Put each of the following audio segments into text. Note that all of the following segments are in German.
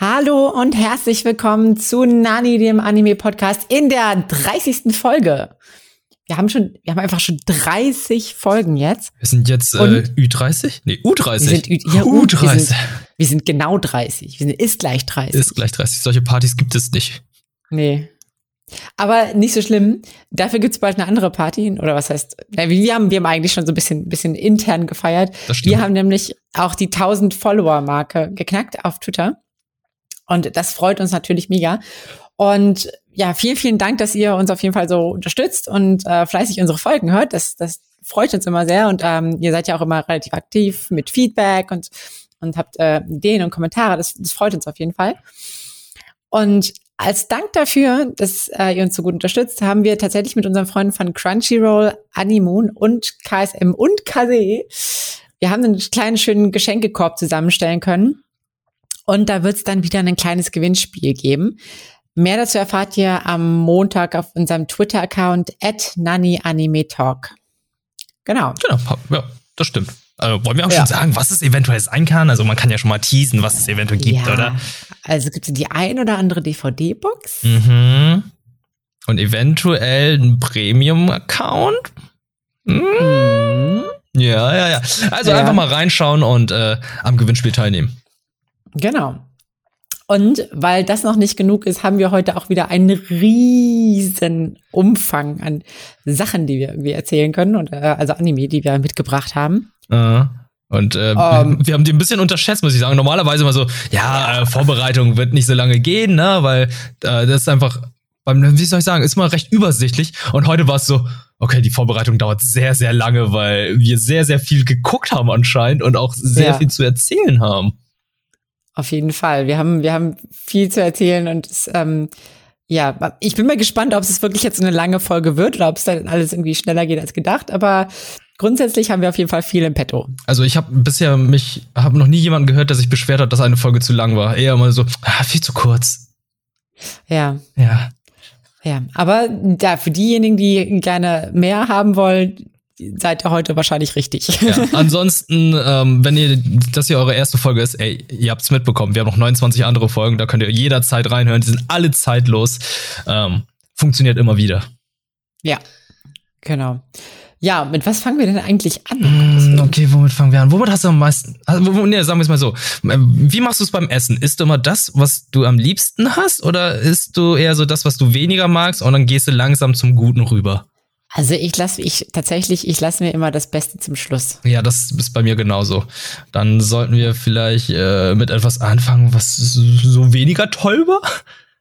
Hallo und herzlich willkommen zu Nani, dem Anime-Podcast in der 30. Folge. Wir haben schon, wir haben einfach schon 30 Folgen jetzt. Wir sind jetzt äh, Ü30? Nee, U30. Wir sind Ü ja, U30. Wir sind, wir sind genau 30. Wir sind ist gleich 30. Ist gleich 30. Solche Partys gibt es nicht. Nee. Aber nicht so schlimm. Dafür gibt's bald eine andere Party. Oder was heißt, wir haben, wir haben eigentlich schon so ein bisschen, bisschen intern gefeiert. Wir haben nämlich auch die 1000 Follower-Marke geknackt auf Twitter. Und das freut uns natürlich mega. Und ja, vielen, vielen Dank, dass ihr uns auf jeden Fall so unterstützt und äh, fleißig unsere Folgen hört. Das, das freut uns immer sehr. Und ähm, ihr seid ja auch immer relativ aktiv mit Feedback und, und habt äh, Ideen und Kommentare. Das, das freut uns auf jeden Fall. Und als Dank dafür, dass äh, ihr uns so gut unterstützt, haben wir tatsächlich mit unseren Freunden von Crunchyroll, Animoon und KSM und KSE, wir haben einen kleinen schönen Geschenkekorb zusammenstellen können. Und da wird es dann wieder ein kleines Gewinnspiel geben. Mehr dazu erfahrt ihr am Montag auf unserem Twitter-Account at NannyAnimeTalk. Genau. Genau, ja, das stimmt. Also wollen wir auch ja. schon sagen, was es eventuell sein kann? Also man kann ja schon mal teasen, was es eventuell gibt, ja. oder? Also gibt es die ein oder andere DVD-Box. Mhm. Und eventuell ein Premium-Account. Mhm. Mhm. Ja, ja, ja. Also ja. einfach mal reinschauen und äh, am Gewinnspiel teilnehmen. Genau. Und weil das noch nicht genug ist, haben wir heute auch wieder einen riesen Umfang an Sachen, die wir irgendwie erzählen können und äh, also Anime, die wir mitgebracht haben. Uh. Und äh, um, wir haben die ein bisschen unterschätzt, muss ich sagen. Normalerweise immer so, ja, äh, Vorbereitung wird nicht so lange gehen, ne, weil äh, das ist einfach, wie soll ich sagen, ist mal recht übersichtlich. Und heute war es so, okay, die Vorbereitung dauert sehr, sehr lange, weil wir sehr, sehr viel geguckt haben anscheinend und auch sehr ja. viel zu erzählen haben. Auf jeden Fall. Wir haben, wir haben viel zu erzählen und es, ähm, ja, ich bin mal gespannt, ob es wirklich jetzt eine lange Folge wird oder ob es dann alles irgendwie schneller geht als gedacht. Aber grundsätzlich haben wir auf jeden Fall viel im Petto. Also ich habe bisher mich, habe noch nie jemanden gehört, der sich beschwert hat, dass eine Folge zu lang war. Eher mal so, ah, viel zu kurz. Ja. Ja. Ja, aber da für diejenigen, die gerne mehr haben wollen, seid ihr heute wahrscheinlich richtig. Ja, ansonsten, ähm, wenn ihr das hier eure erste Folge ist, ey, ihr habt's mitbekommen. Wir haben noch 29 andere Folgen, da könnt ihr jederzeit reinhören. Die sind alle zeitlos. Ähm, funktioniert immer wieder. Ja, genau. Ja, mit was fangen wir denn eigentlich an? Mm, okay, womit fangen wir an? Womit hast du am meisten? Also, nee, sagen wir es mal so. Wie machst du es beim Essen? Isst du immer das, was du am liebsten hast? Oder isst du eher so das, was du weniger magst und dann gehst du langsam zum Guten rüber? Also ich lasse ich tatsächlich, ich lasse mir immer das Beste zum Schluss. Ja, das ist bei mir genauso. Dann sollten wir vielleicht äh, mit etwas anfangen, was so weniger toll war.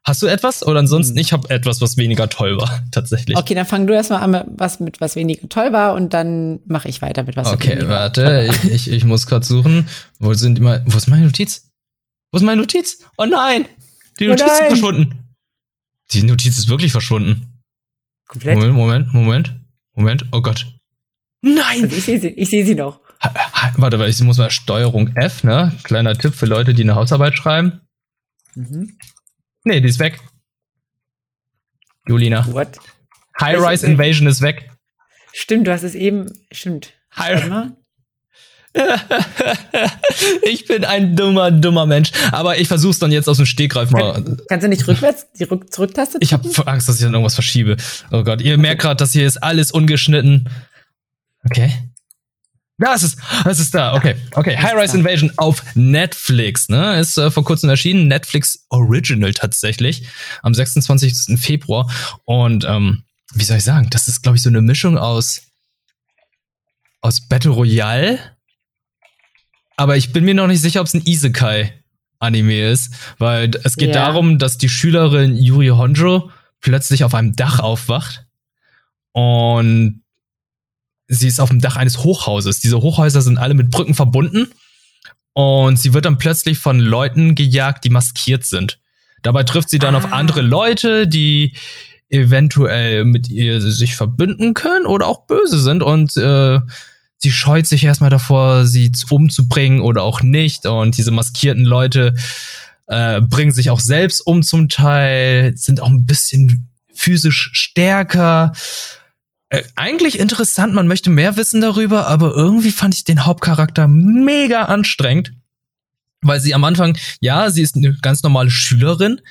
Hast du etwas? Oder ansonsten, hm. ich habe etwas, was weniger toll war, tatsächlich. Okay, dann fang du erstmal an mit was, mit was weniger toll war und dann mache ich weiter mit was Okay, warte, ich, ich, ich muss gerade suchen. Wo sind immer. Wo ist meine Notiz? Wo ist meine Notiz? Oh nein! Die Notiz oh nein. ist verschwunden. Die Notiz ist wirklich verschwunden. Komplett? Moment, Moment, Moment, Moment. Oh Gott. Nein! Also ich sehe sie, ich sehe sie noch. Ha, ha, warte, weil ich muss mal Steuerung F, ne? Kleiner Tipp für Leute, die eine Hausarbeit schreiben. Mhm. Nee, die ist weg. Julina. What? High-Rise Invasion ist weg. Stimmt, du hast es eben. Stimmt. High ich bin ein dummer, dummer Mensch. Aber ich versuch's dann jetzt aus dem Stegreif mal. Kann, kannst du nicht rückwärts die Rück Zurücktaste? Ich habe Angst, dass ich dann irgendwas verschiebe. Oh Gott, ihr merkt gerade, dass hier ist alles ungeschnitten. Okay. Ja, es ist, es ist da. Okay, okay. High Rise Invasion auf Netflix, ne? Ist äh, vor kurzem erschienen. Netflix Original tatsächlich. Am 26. Februar. Und, ähm, wie soll ich sagen? Das ist, glaube ich, so eine Mischung aus, aus Battle Royale aber ich bin mir noch nicht sicher, ob es ein Isekai-Anime ist, weil es geht yeah. darum, dass die Schülerin Yuri Honjo plötzlich auf einem Dach aufwacht und sie ist auf dem Dach eines Hochhauses. Diese Hochhäuser sind alle mit Brücken verbunden und sie wird dann plötzlich von Leuten gejagt, die maskiert sind. Dabei trifft sie dann ah. auf andere Leute, die eventuell mit ihr sich verbünden können oder auch böse sind und äh, sie scheut sich erstmal davor, sie umzubringen oder auch nicht. Und diese maskierten Leute äh, bringen sich auch selbst um zum Teil, sind auch ein bisschen physisch stärker. Äh, eigentlich interessant, man möchte mehr wissen darüber, aber irgendwie fand ich den Hauptcharakter mega anstrengend. weil sie am Anfang, ja, sie ist eine ganz normale Schülerin,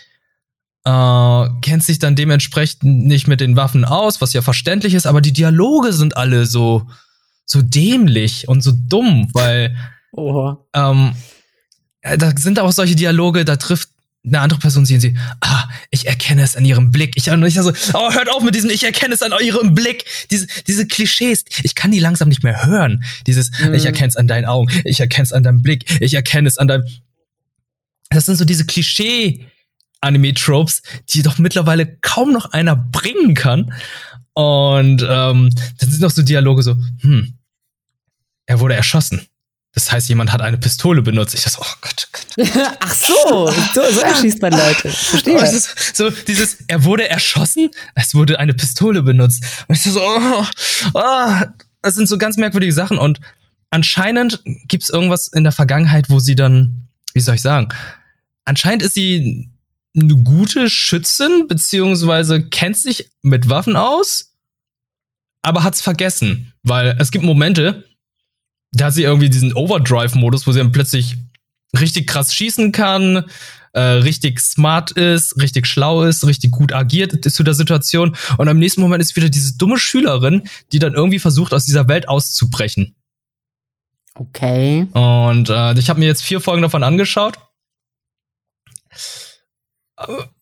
äh, kennt sich dann dementsprechend nicht mit den Waffen aus, was ja verständlich ist, aber die Dialoge sind alle so, so dämlich und so dumm, weil Oha. ähm, da sind auch solche Dialoge, da trifft eine andere Person sehen sie, ah, ich erkenne es an ihrem Blick. Ich, ich so, oh, hört auf mit diesem, ich erkenne es an ihrem Blick. Diese, diese Klischees, ich kann die langsam nicht mehr hören. Dieses, mhm. ich erkenne es an deinen Augen, ich erkenne es an deinem Blick, ich erkenne es an deinem. Das sind so diese Klischee, Anime-Tropes, die doch mittlerweile kaum noch einer bringen kann. Und ähm, dann sind noch so Dialoge so, hm, er wurde erschossen. Das heißt, jemand hat eine Pistole benutzt. Ich dachte, oh Gott, oh Gott. Ach so, so, so erschießt man Leute. Verstehe. so dieses, er wurde erschossen, es wurde eine Pistole benutzt. Und ich so, oh, oh, das sind so ganz merkwürdige Sachen. Und anscheinend gibt es irgendwas in der Vergangenheit, wo sie dann, wie soll ich sagen, anscheinend ist sie eine gute Schützin, beziehungsweise kennt sich mit Waffen aus, aber hat's vergessen. Weil es gibt Momente, da hat sie irgendwie diesen Overdrive-Modus, wo sie dann plötzlich richtig krass schießen kann, äh, richtig smart ist, richtig schlau ist, richtig gut agiert zu der Situation. Und am nächsten Moment ist wieder diese dumme Schülerin, die dann irgendwie versucht, aus dieser Welt auszubrechen. Okay. Und äh, ich habe mir jetzt vier Folgen davon angeschaut.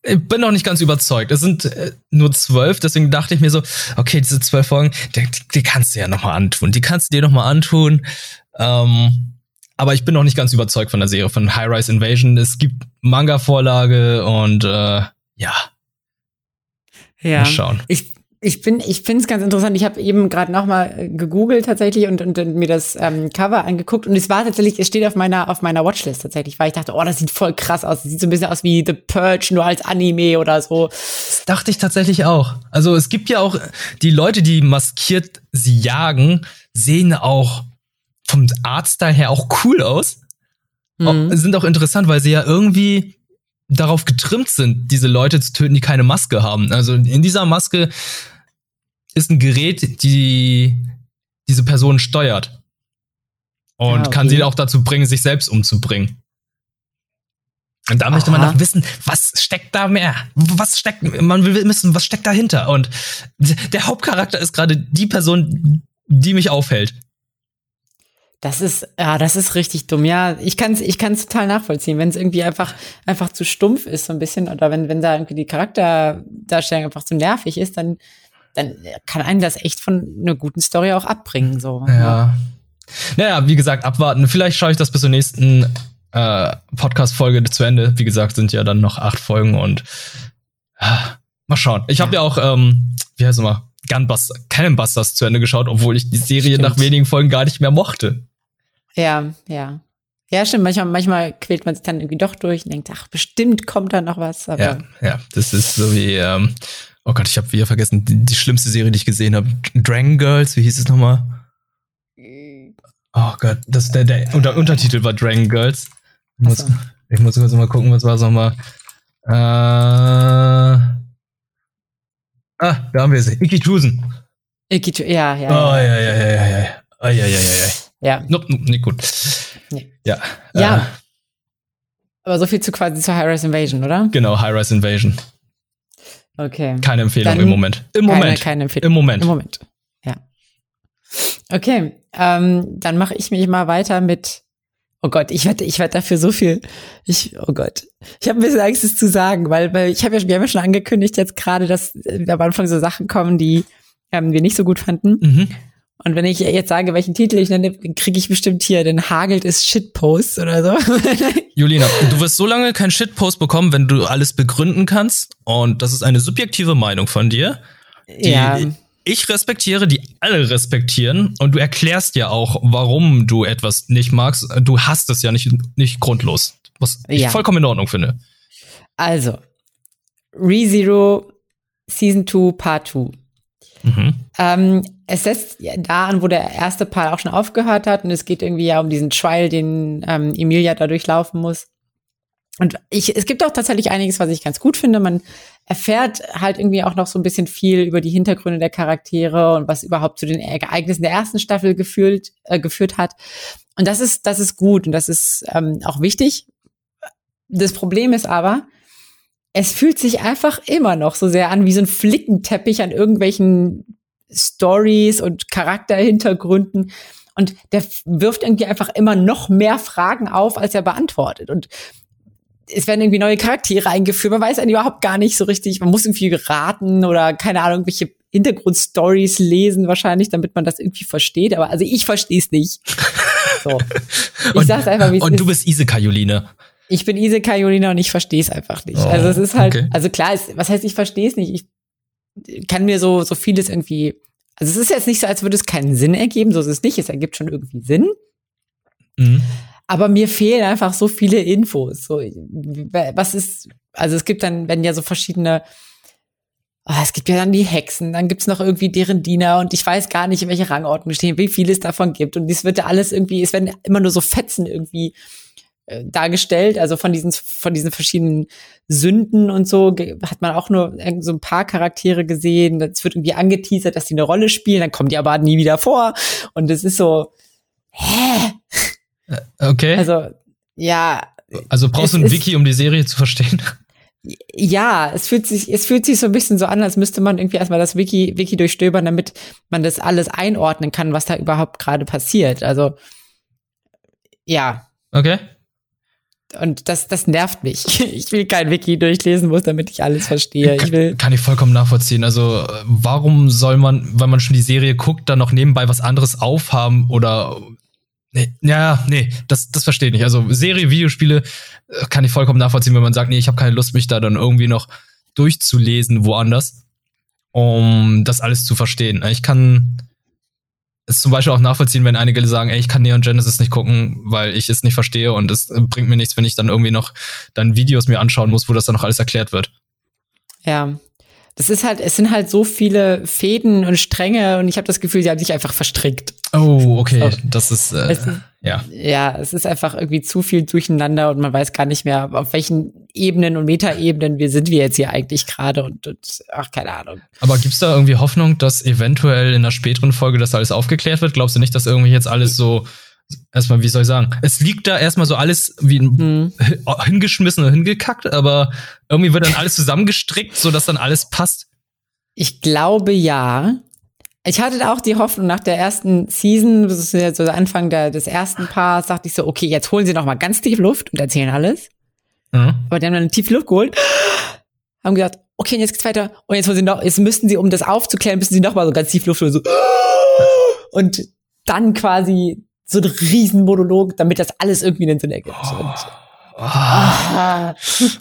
Ich bin noch nicht ganz überzeugt. Es sind äh, nur zwölf, deswegen dachte ich mir so, okay, diese zwölf Folgen, die, die kannst du ja noch mal antun. Die kannst du dir noch mal antun. Ähm, aber ich bin noch nicht ganz überzeugt von der Serie von High Rise Invasion. Es gibt Manga-Vorlage und äh, ja. Ja. Mal schauen. Ich, ich bin, ich finde es ganz interessant. Ich habe eben gerade noch mal äh, gegoogelt tatsächlich und, und, und mir das ähm, Cover angeguckt und es war tatsächlich, es steht auf meiner auf meiner Watchlist tatsächlich, weil ich dachte, oh, das sieht voll krass aus. Das sieht so ein bisschen aus wie The Purge nur als Anime oder so. Das dachte ich tatsächlich auch. Also es gibt ja auch die Leute, die maskiert sie jagen, sehen auch vom Artstyle her auch cool aus. Mhm. Sind auch interessant, weil sie ja irgendwie darauf getrimmt sind, diese Leute zu töten, die keine Maske haben. Also in dieser Maske ist ein Gerät, die diese Person steuert. Und ah, okay. kann sie auch dazu bringen, sich selbst umzubringen. Und da Aha. möchte man noch wissen, was steckt da mehr? Was steckt, man will wissen, was steckt dahinter? Und der Hauptcharakter ist gerade die Person, die mich aufhält. Das ist, ja, das ist richtig dumm. Ja, ich kann es ich kann's total nachvollziehen, wenn es irgendwie einfach, einfach zu stumpf ist, so ein bisschen, oder wenn, wenn da irgendwie die Charakterdarstellung einfach zu nervig ist, dann, dann kann einen das echt von einer guten Story auch abbringen. So. Ja. ja. Naja, wie gesagt, abwarten. Vielleicht schaue ich das bis zur nächsten äh, Podcast-Folge zu Ende. Wie gesagt, sind ja dann noch acht Folgen und äh, mal schauen. Ich habe ja. ja auch, ähm, wie heißt es mal, Gunbusters, Cannonbusters zu Ende geschaut, obwohl ich die Serie stimmt. nach wenigen Folgen gar nicht mehr mochte. Ja, ja. Ja, stimmt. Manchmal, manchmal quält man sich dann irgendwie doch durch und denkt, ach, bestimmt kommt da noch was. Aber ja, ja, das ist so wie, ähm, oh Gott, ich habe wieder vergessen, die, die, schlimmste Serie, die ich gesehen habe. Dragon Girls, wie hieß es nochmal? Oh Gott, das, der, der Unter Untertitel war Dragon Girls. Ich muss, so. ich muss kurz mal gucken, was war es nochmal. Äh, ah, da haben wir sie. Ikitusen. Ikitusen, ja, ja. Oh, ja, ja, ja, ja, ja. ja, ja, ja, ja. Ja. Nope, nope, nicht gut. Nee. Ja. Ja. Äh, aber so viel zu quasi zur High-Rise Invasion, oder? Genau, High-Rise Invasion. Okay. Keine Empfehlung Dann im Moment. Im keine, Moment. Keine Empfehlung. Im Moment. Im Moment. Ja. Okay. Ähm, dann mache ich mich mal weiter mit. Oh Gott, ich werde, ich werde dafür so viel. Ich, oh Gott, ich habe ein bisschen Angst, es zu sagen, weil, weil ich habe ja, wir haben ja schon angekündigt jetzt gerade, dass äh, am Anfang so Sachen kommen, die ähm, wir nicht so gut fanden. Mhm. Und wenn ich jetzt sage, welchen Titel ich nenne, kriege ich bestimmt hier, denn hagelt es Shitposts oder so. Julina, du wirst so lange kein Shitpost bekommen, wenn du alles begründen kannst. Und das ist eine subjektive Meinung von dir. Die ja. Ich respektiere, die alle respektieren. Und du erklärst ja auch, warum du etwas nicht magst. Du hast es ja nicht, nicht grundlos. Was ich ja. vollkommen in Ordnung finde. Also, ReZero Season 2 Part 2. Mhm. Ähm, es setzt da an, wo der erste Part auch schon aufgehört hat. Und es geht irgendwie ja um diesen Trial, den ähm, Emilia da durchlaufen muss. Und ich, es gibt auch tatsächlich einiges, was ich ganz gut finde. Man erfährt halt irgendwie auch noch so ein bisschen viel über die Hintergründe der Charaktere und was überhaupt zu den Ereignissen der ersten Staffel gefühlt, äh, geführt hat. Und das ist, das ist gut und das ist ähm, auch wichtig. Das Problem ist aber, es fühlt sich einfach immer noch so sehr an wie so ein Flickenteppich an irgendwelchen Stories und Charakterhintergründen. Und der wirft irgendwie einfach immer noch mehr Fragen auf, als er beantwortet. Und es werden irgendwie neue Charaktere eingeführt. Man weiß eigentlich überhaupt gar nicht so richtig. Man muss irgendwie raten oder keine Ahnung, irgendwelche Hintergrundstories lesen wahrscheinlich, damit man das irgendwie versteht. Aber also ich verstehe es nicht. So. Ich und, sag's einfach, wie es Und du bist Iseka, Juline. Ich bin Iseka, Julina und ich verstehe es einfach nicht. Oh, also es ist halt, okay. also klar, es, was heißt, ich verstehe es nicht. Ich kann mir so, so vieles irgendwie, also es ist jetzt nicht so, als würde es keinen Sinn ergeben, so ist es nicht. Es ergibt schon irgendwie Sinn. Mhm. Aber mir fehlen einfach so viele Infos. So, was ist, also es gibt dann, wenn ja so verschiedene, oh, es gibt ja dann die Hexen, dann gibt's noch irgendwie deren Diener und ich weiß gar nicht, in welche Rangordnung stehen, wie viel es davon gibt. Und es wird ja alles irgendwie, es werden immer nur so Fetzen irgendwie äh, dargestellt. Also von diesen, von diesen verschiedenen Sünden und so hat man auch nur so ein paar Charaktere gesehen. Es wird irgendwie angeteasert, dass die eine Rolle spielen, dann kommen die aber nie wieder vor. Und es ist so, hä? Äh, okay. Also, ja. Also brauchst du ein Wiki, um die Serie zu verstehen? Ja, es fühlt sich, es fühlt sich so ein bisschen so an, als müsste man irgendwie erstmal das Wiki, Wiki durchstöbern, damit man das alles einordnen kann, was da überhaupt gerade passiert. Also, ja. Okay. Und das, das nervt mich. Ich will kein Wiki durchlesen muss, damit ich alles verstehe. Ich will kann ich vollkommen nachvollziehen. Also, warum soll man, wenn man schon die Serie guckt, dann noch nebenbei was anderes aufhaben oder Nee, ja, nee, das, das verstehe ich nicht. Also Serie, Videospiele äh, kann ich vollkommen nachvollziehen, wenn man sagt, nee, ich habe keine Lust, mich da dann irgendwie noch durchzulesen woanders, um das alles zu verstehen. Ich kann es zum Beispiel auch nachvollziehen, wenn einige sagen, ey, ich kann Neon Genesis nicht gucken, weil ich es nicht verstehe und es bringt mir nichts, wenn ich dann irgendwie noch dann Videos mir anschauen muss, wo das dann noch alles erklärt wird. Ja, das ist halt, es sind halt so viele Fäden und Stränge und ich habe das Gefühl, sie haben sich einfach verstrickt. Oh, okay, so. das ist, äh, ist, ja. Ja, es ist einfach irgendwie zu viel durcheinander und man weiß gar nicht mehr, auf welchen Ebenen und Metaebenen wir sind wir jetzt hier eigentlich gerade und, und, ach, keine Ahnung. Aber gibt's da irgendwie Hoffnung, dass eventuell in einer späteren Folge das alles aufgeklärt wird? Glaubst du nicht, dass irgendwie jetzt alles so erstmal, wie soll ich sagen, es liegt da erstmal so alles wie hm. hingeschmissen und hingekackt, aber irgendwie wird dann alles zusammengestrickt, so dass dann alles passt. Ich glaube ja. Ich hatte auch die Hoffnung nach der ersten Season, das ist ja so der Anfang der, des ersten Paars, dachte ich so, okay, jetzt holen sie noch mal ganz tief Luft und erzählen alles. Mhm. Aber die haben dann tief Luft geholt, haben gesagt, okay, jetzt geht's weiter. Und jetzt holen sie noch, jetzt müssten sie, um das aufzuklären, müssen sie noch mal so ganz tief Luft holen, so. Und dann quasi so ein Riesenmonolog, damit das alles irgendwie einen Sinn ergibt. Oh. Ah,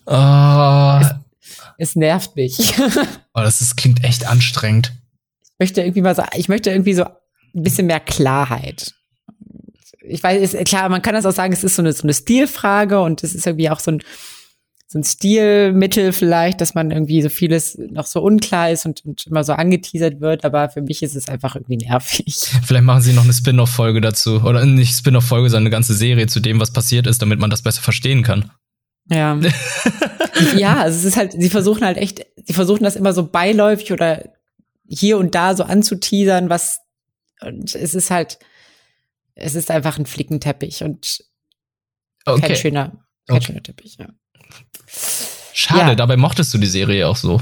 oh. Es, es, nervt mich. oh, das ist, klingt echt anstrengend. Möchte irgendwie mal so, ich möchte irgendwie so ein bisschen mehr Klarheit. Ich weiß, ist, klar, man kann das auch sagen, es ist so eine, so eine Stilfrage und es ist irgendwie auch so ein, so ein Stilmittel vielleicht, dass man irgendwie so vieles noch so unklar ist und, und immer so angeteasert wird, aber für mich ist es einfach irgendwie nervig. Vielleicht machen sie noch eine Spin-off-Folge dazu. Oder nicht Spin-off-Folge, sondern eine ganze Serie zu dem, was passiert ist, damit man das besser verstehen kann. Ja. ja, also es ist halt, sie versuchen halt echt, sie versuchen das immer so beiläufig oder hier und da so anzuteasern, was, und es ist halt, es ist einfach ein Flickenteppich und okay. kein schöner, kein okay. schöner Teppich, ja. Schade, ja. dabei mochtest du die Serie auch so.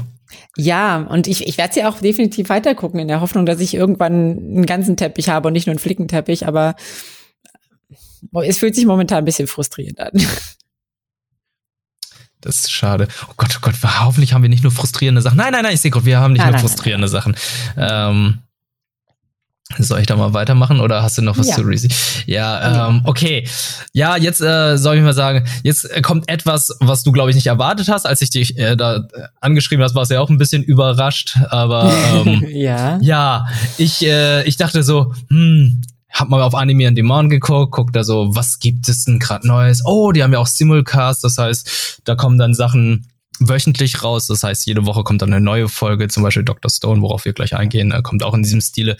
Ja, und ich, ich werde sie auch definitiv weitergucken, in der Hoffnung, dass ich irgendwann einen ganzen Teppich habe und nicht nur einen Flickenteppich, aber es fühlt sich momentan ein bisschen frustrierend an. Das ist schade. Oh Gott, oh Gott, hoffentlich haben wir nicht nur frustrierende Sachen. Nein, nein, nein, ich sehe gut, wir haben nicht nein, nur nein, frustrierende nein, Sachen. Ähm, soll ich da mal weitermachen oder hast du noch was ja. zu Reezy? Ja, ähm, okay. Ja, jetzt äh, soll ich mal sagen, jetzt kommt etwas, was du, glaube ich, nicht erwartet hast. Als ich dich äh, da äh, angeschrieben hast, warst du ja auch ein bisschen überrascht. Aber ähm, ja. ja, ich, äh, ich dachte so, hm, hab mal auf Anime on Demand geguckt, guck da so, was gibt es denn gerade Neues? Oh, die haben ja auch Simulcast, das heißt, da kommen dann Sachen wöchentlich raus. Das heißt, jede Woche kommt dann eine neue Folge, zum Beispiel Dr. Stone, worauf wir gleich eingehen, kommt auch in diesem Stile.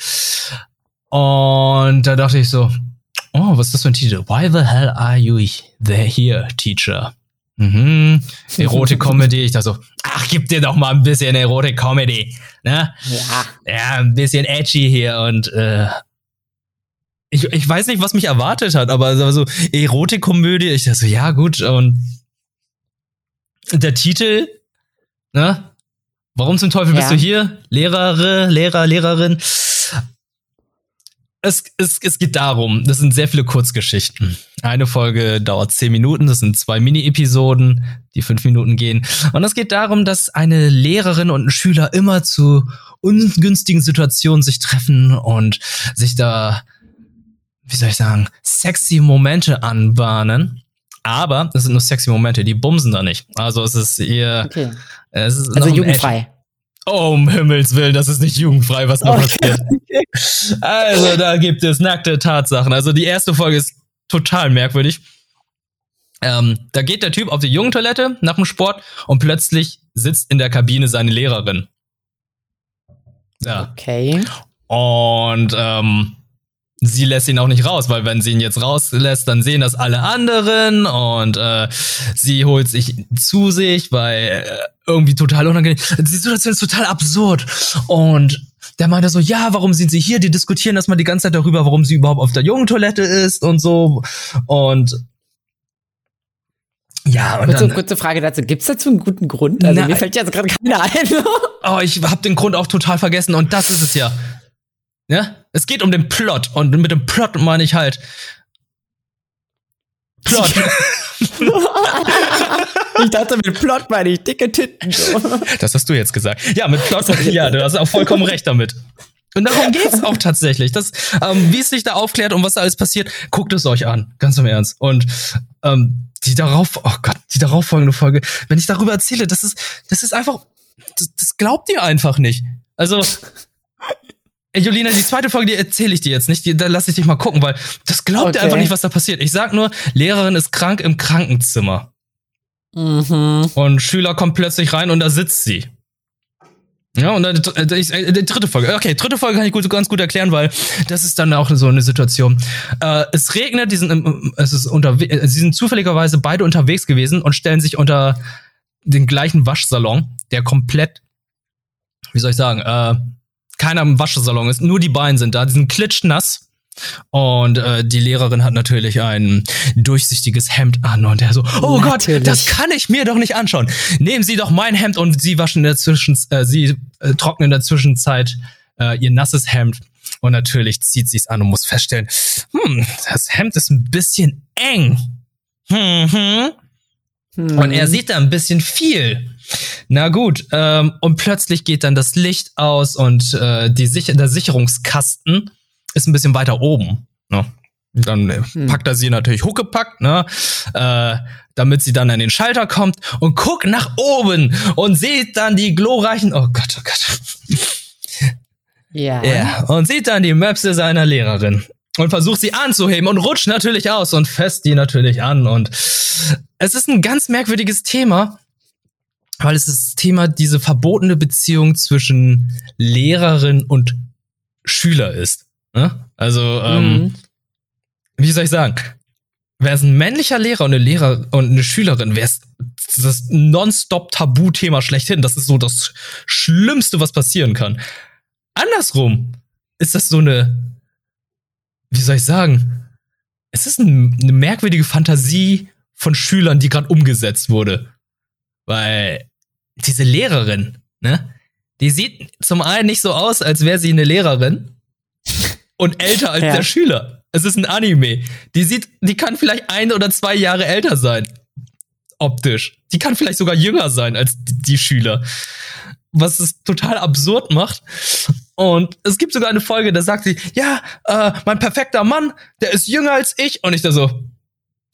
Und da dachte ich so, oh, was ist das für ein Titel? Why the hell are you there here, Teacher? Mhm. Erotik-Comedy. Ich dachte so, ach, gib dir doch mal ein bisschen Erotik-Comedy. Ne? Ja. Ja, ein bisschen edgy hier und äh, ich, ich weiß nicht, was mich erwartet hat, aber so Erotikkomödie, ich dachte so, ja, gut, und der Titel, ne? Warum zum Teufel ja. bist du hier? Lehrere, Lehrer, Lehrerin. Es, es, es geht darum, das sind sehr viele Kurzgeschichten. Eine Folge dauert zehn Minuten, das sind zwei Mini-Episoden, die fünf Minuten gehen. Und es geht darum, dass eine Lehrerin und ein Schüler immer zu ungünstigen Situationen sich treffen und sich da, wie soll ich sagen, sexy Momente anbahnen. Aber das sind nur sexy Momente, die bumsen da nicht. Also es ist eher. Okay. Es ist also jugendfrei. Oh, um Himmels Willen, das ist nicht jugendfrei, was da okay. passiert. Also, da gibt es nackte Tatsachen. Also, die erste Folge ist total merkwürdig. Ähm, da geht der Typ auf die Jugendtoilette nach dem Sport und plötzlich sitzt in der Kabine seine Lehrerin. Ja. Okay. Und ähm, sie lässt ihn auch nicht raus, weil wenn sie ihn jetzt rauslässt, dann sehen das alle anderen und äh, sie holt sich zu sich, weil äh, irgendwie total unangenehm. Die Situation ist total absurd und der meinte so, ja, warum sind sie hier? Die diskutieren erstmal die ganze Zeit darüber, warum sie überhaupt auf der jungen Toilette ist und so und ja, und kurze, dann, kurze Frage dazu. Gibt's dazu einen guten Grund? Also na, mir fällt jetzt gerade keiner ein. oh, ich hab den Grund auch total vergessen und das ist es ja. Ja? Es geht um den Plot und mit dem Plot meine ich halt Plot. ich dachte, mit Plot meine ich dicke Titten. Das hast du jetzt gesagt. Ja, mit Plot, ja, du hast auch vollkommen recht damit. Und darum geht's auch tatsächlich. Das, ähm, wie es sich da aufklärt und was da alles passiert, guckt es euch an. Ganz im Ernst. Und ähm, die darauf, oh Gott, die darauffolgende Folge, wenn ich darüber erzähle, das ist, das ist einfach, das, das glaubt ihr einfach nicht. Also, Ey, Jolina, die zweite Folge, die erzähle ich dir jetzt nicht. Die, da lass ich dich mal gucken, weil das glaubt okay. ihr einfach nicht, was da passiert. Ich sag nur, Lehrerin ist krank im Krankenzimmer. Mhm. Und Schüler kommt plötzlich rein und da sitzt sie. Ja, und dann äh, die, äh, die dritte Folge. Okay, dritte Folge kann ich gut, ganz gut erklären, weil das ist dann auch so eine Situation. Äh, es regnet, die sind, es ist unter, äh, sie sind zufälligerweise beide unterwegs gewesen und stellen sich unter den gleichen Waschsalon, der komplett, wie soll ich sagen, äh, keiner im Waschsalon ist, nur die beiden sind da, die sind klitschnass. Und äh, die Lehrerin hat natürlich ein durchsichtiges Hemd an und er so, oh natürlich. Gott, das kann ich mir doch nicht anschauen. Nehmen Sie doch mein Hemd und Sie waschen in der Zwischenzeit, äh, Sie äh, trocknen in der Zwischenzeit äh, ihr nasses Hemd. Und natürlich zieht sie es an und muss feststellen, hm, das Hemd ist ein bisschen eng. Hm, hm. Hm. Und er sieht da ein bisschen viel. Na gut, ähm, und plötzlich geht dann das Licht aus und äh, die Sicher der Sicherungskasten ist ein bisschen weiter oben. Ne? Dann äh, hm. packt er sie natürlich huckepackt, ne? Äh, damit sie dann an den Schalter kommt und guckt nach oben und sieht dann die glorreichen, oh Gott, oh Gott. Ja. Ja, und sieht dann die Möpse seiner Lehrerin und versucht sie anzuheben und rutscht natürlich aus und fest die natürlich an und es ist ein ganz merkwürdiges Thema, weil es ist das Thema diese verbotene Beziehung zwischen Lehrerin und Schüler ist. Ne? Also, ähm, mhm. wie soll ich sagen? Wäre es ein männlicher Lehrer und eine Lehrer und eine Schülerin, wäre es das nonstop Tabuthema schlechthin. Das ist so das Schlimmste, was passieren kann. Andersrum ist das so eine, wie soll ich sagen? Es ist ein, eine merkwürdige Fantasie von Schülern, die gerade umgesetzt wurde. Weil diese Lehrerin, ne? Die sieht zum einen nicht so aus, als wäre sie eine Lehrerin und älter als ja. der Schüler. Es ist ein Anime. Die sieht, die kann vielleicht ein oder zwei Jahre älter sein. Optisch. Die kann vielleicht sogar jünger sein als die, die Schüler. Was es total absurd macht. Und es gibt sogar eine Folge, da sagt sie, ja, äh, mein perfekter Mann, der ist jünger als ich. Und ich da so,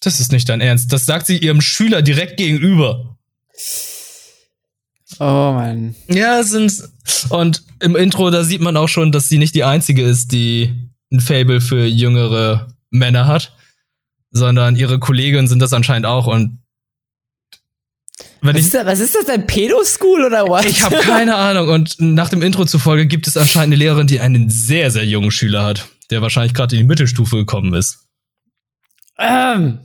das ist nicht dein Ernst. Das sagt sie ihrem Schüler direkt gegenüber. Oh Mann. Ja, sind und im Intro da sieht man auch schon, dass sie nicht die einzige ist, die ein Fable für jüngere Männer hat, sondern ihre Kolleginnen sind das anscheinend auch und was, ich, ist das, was ist das denn? Pedoschool oder was? Ich habe keine Ahnung. Und nach dem Intro zufolge gibt es anscheinend eine Lehrerin, die einen sehr, sehr jungen Schüler hat, der wahrscheinlich gerade in die Mittelstufe gekommen ist. Ähm.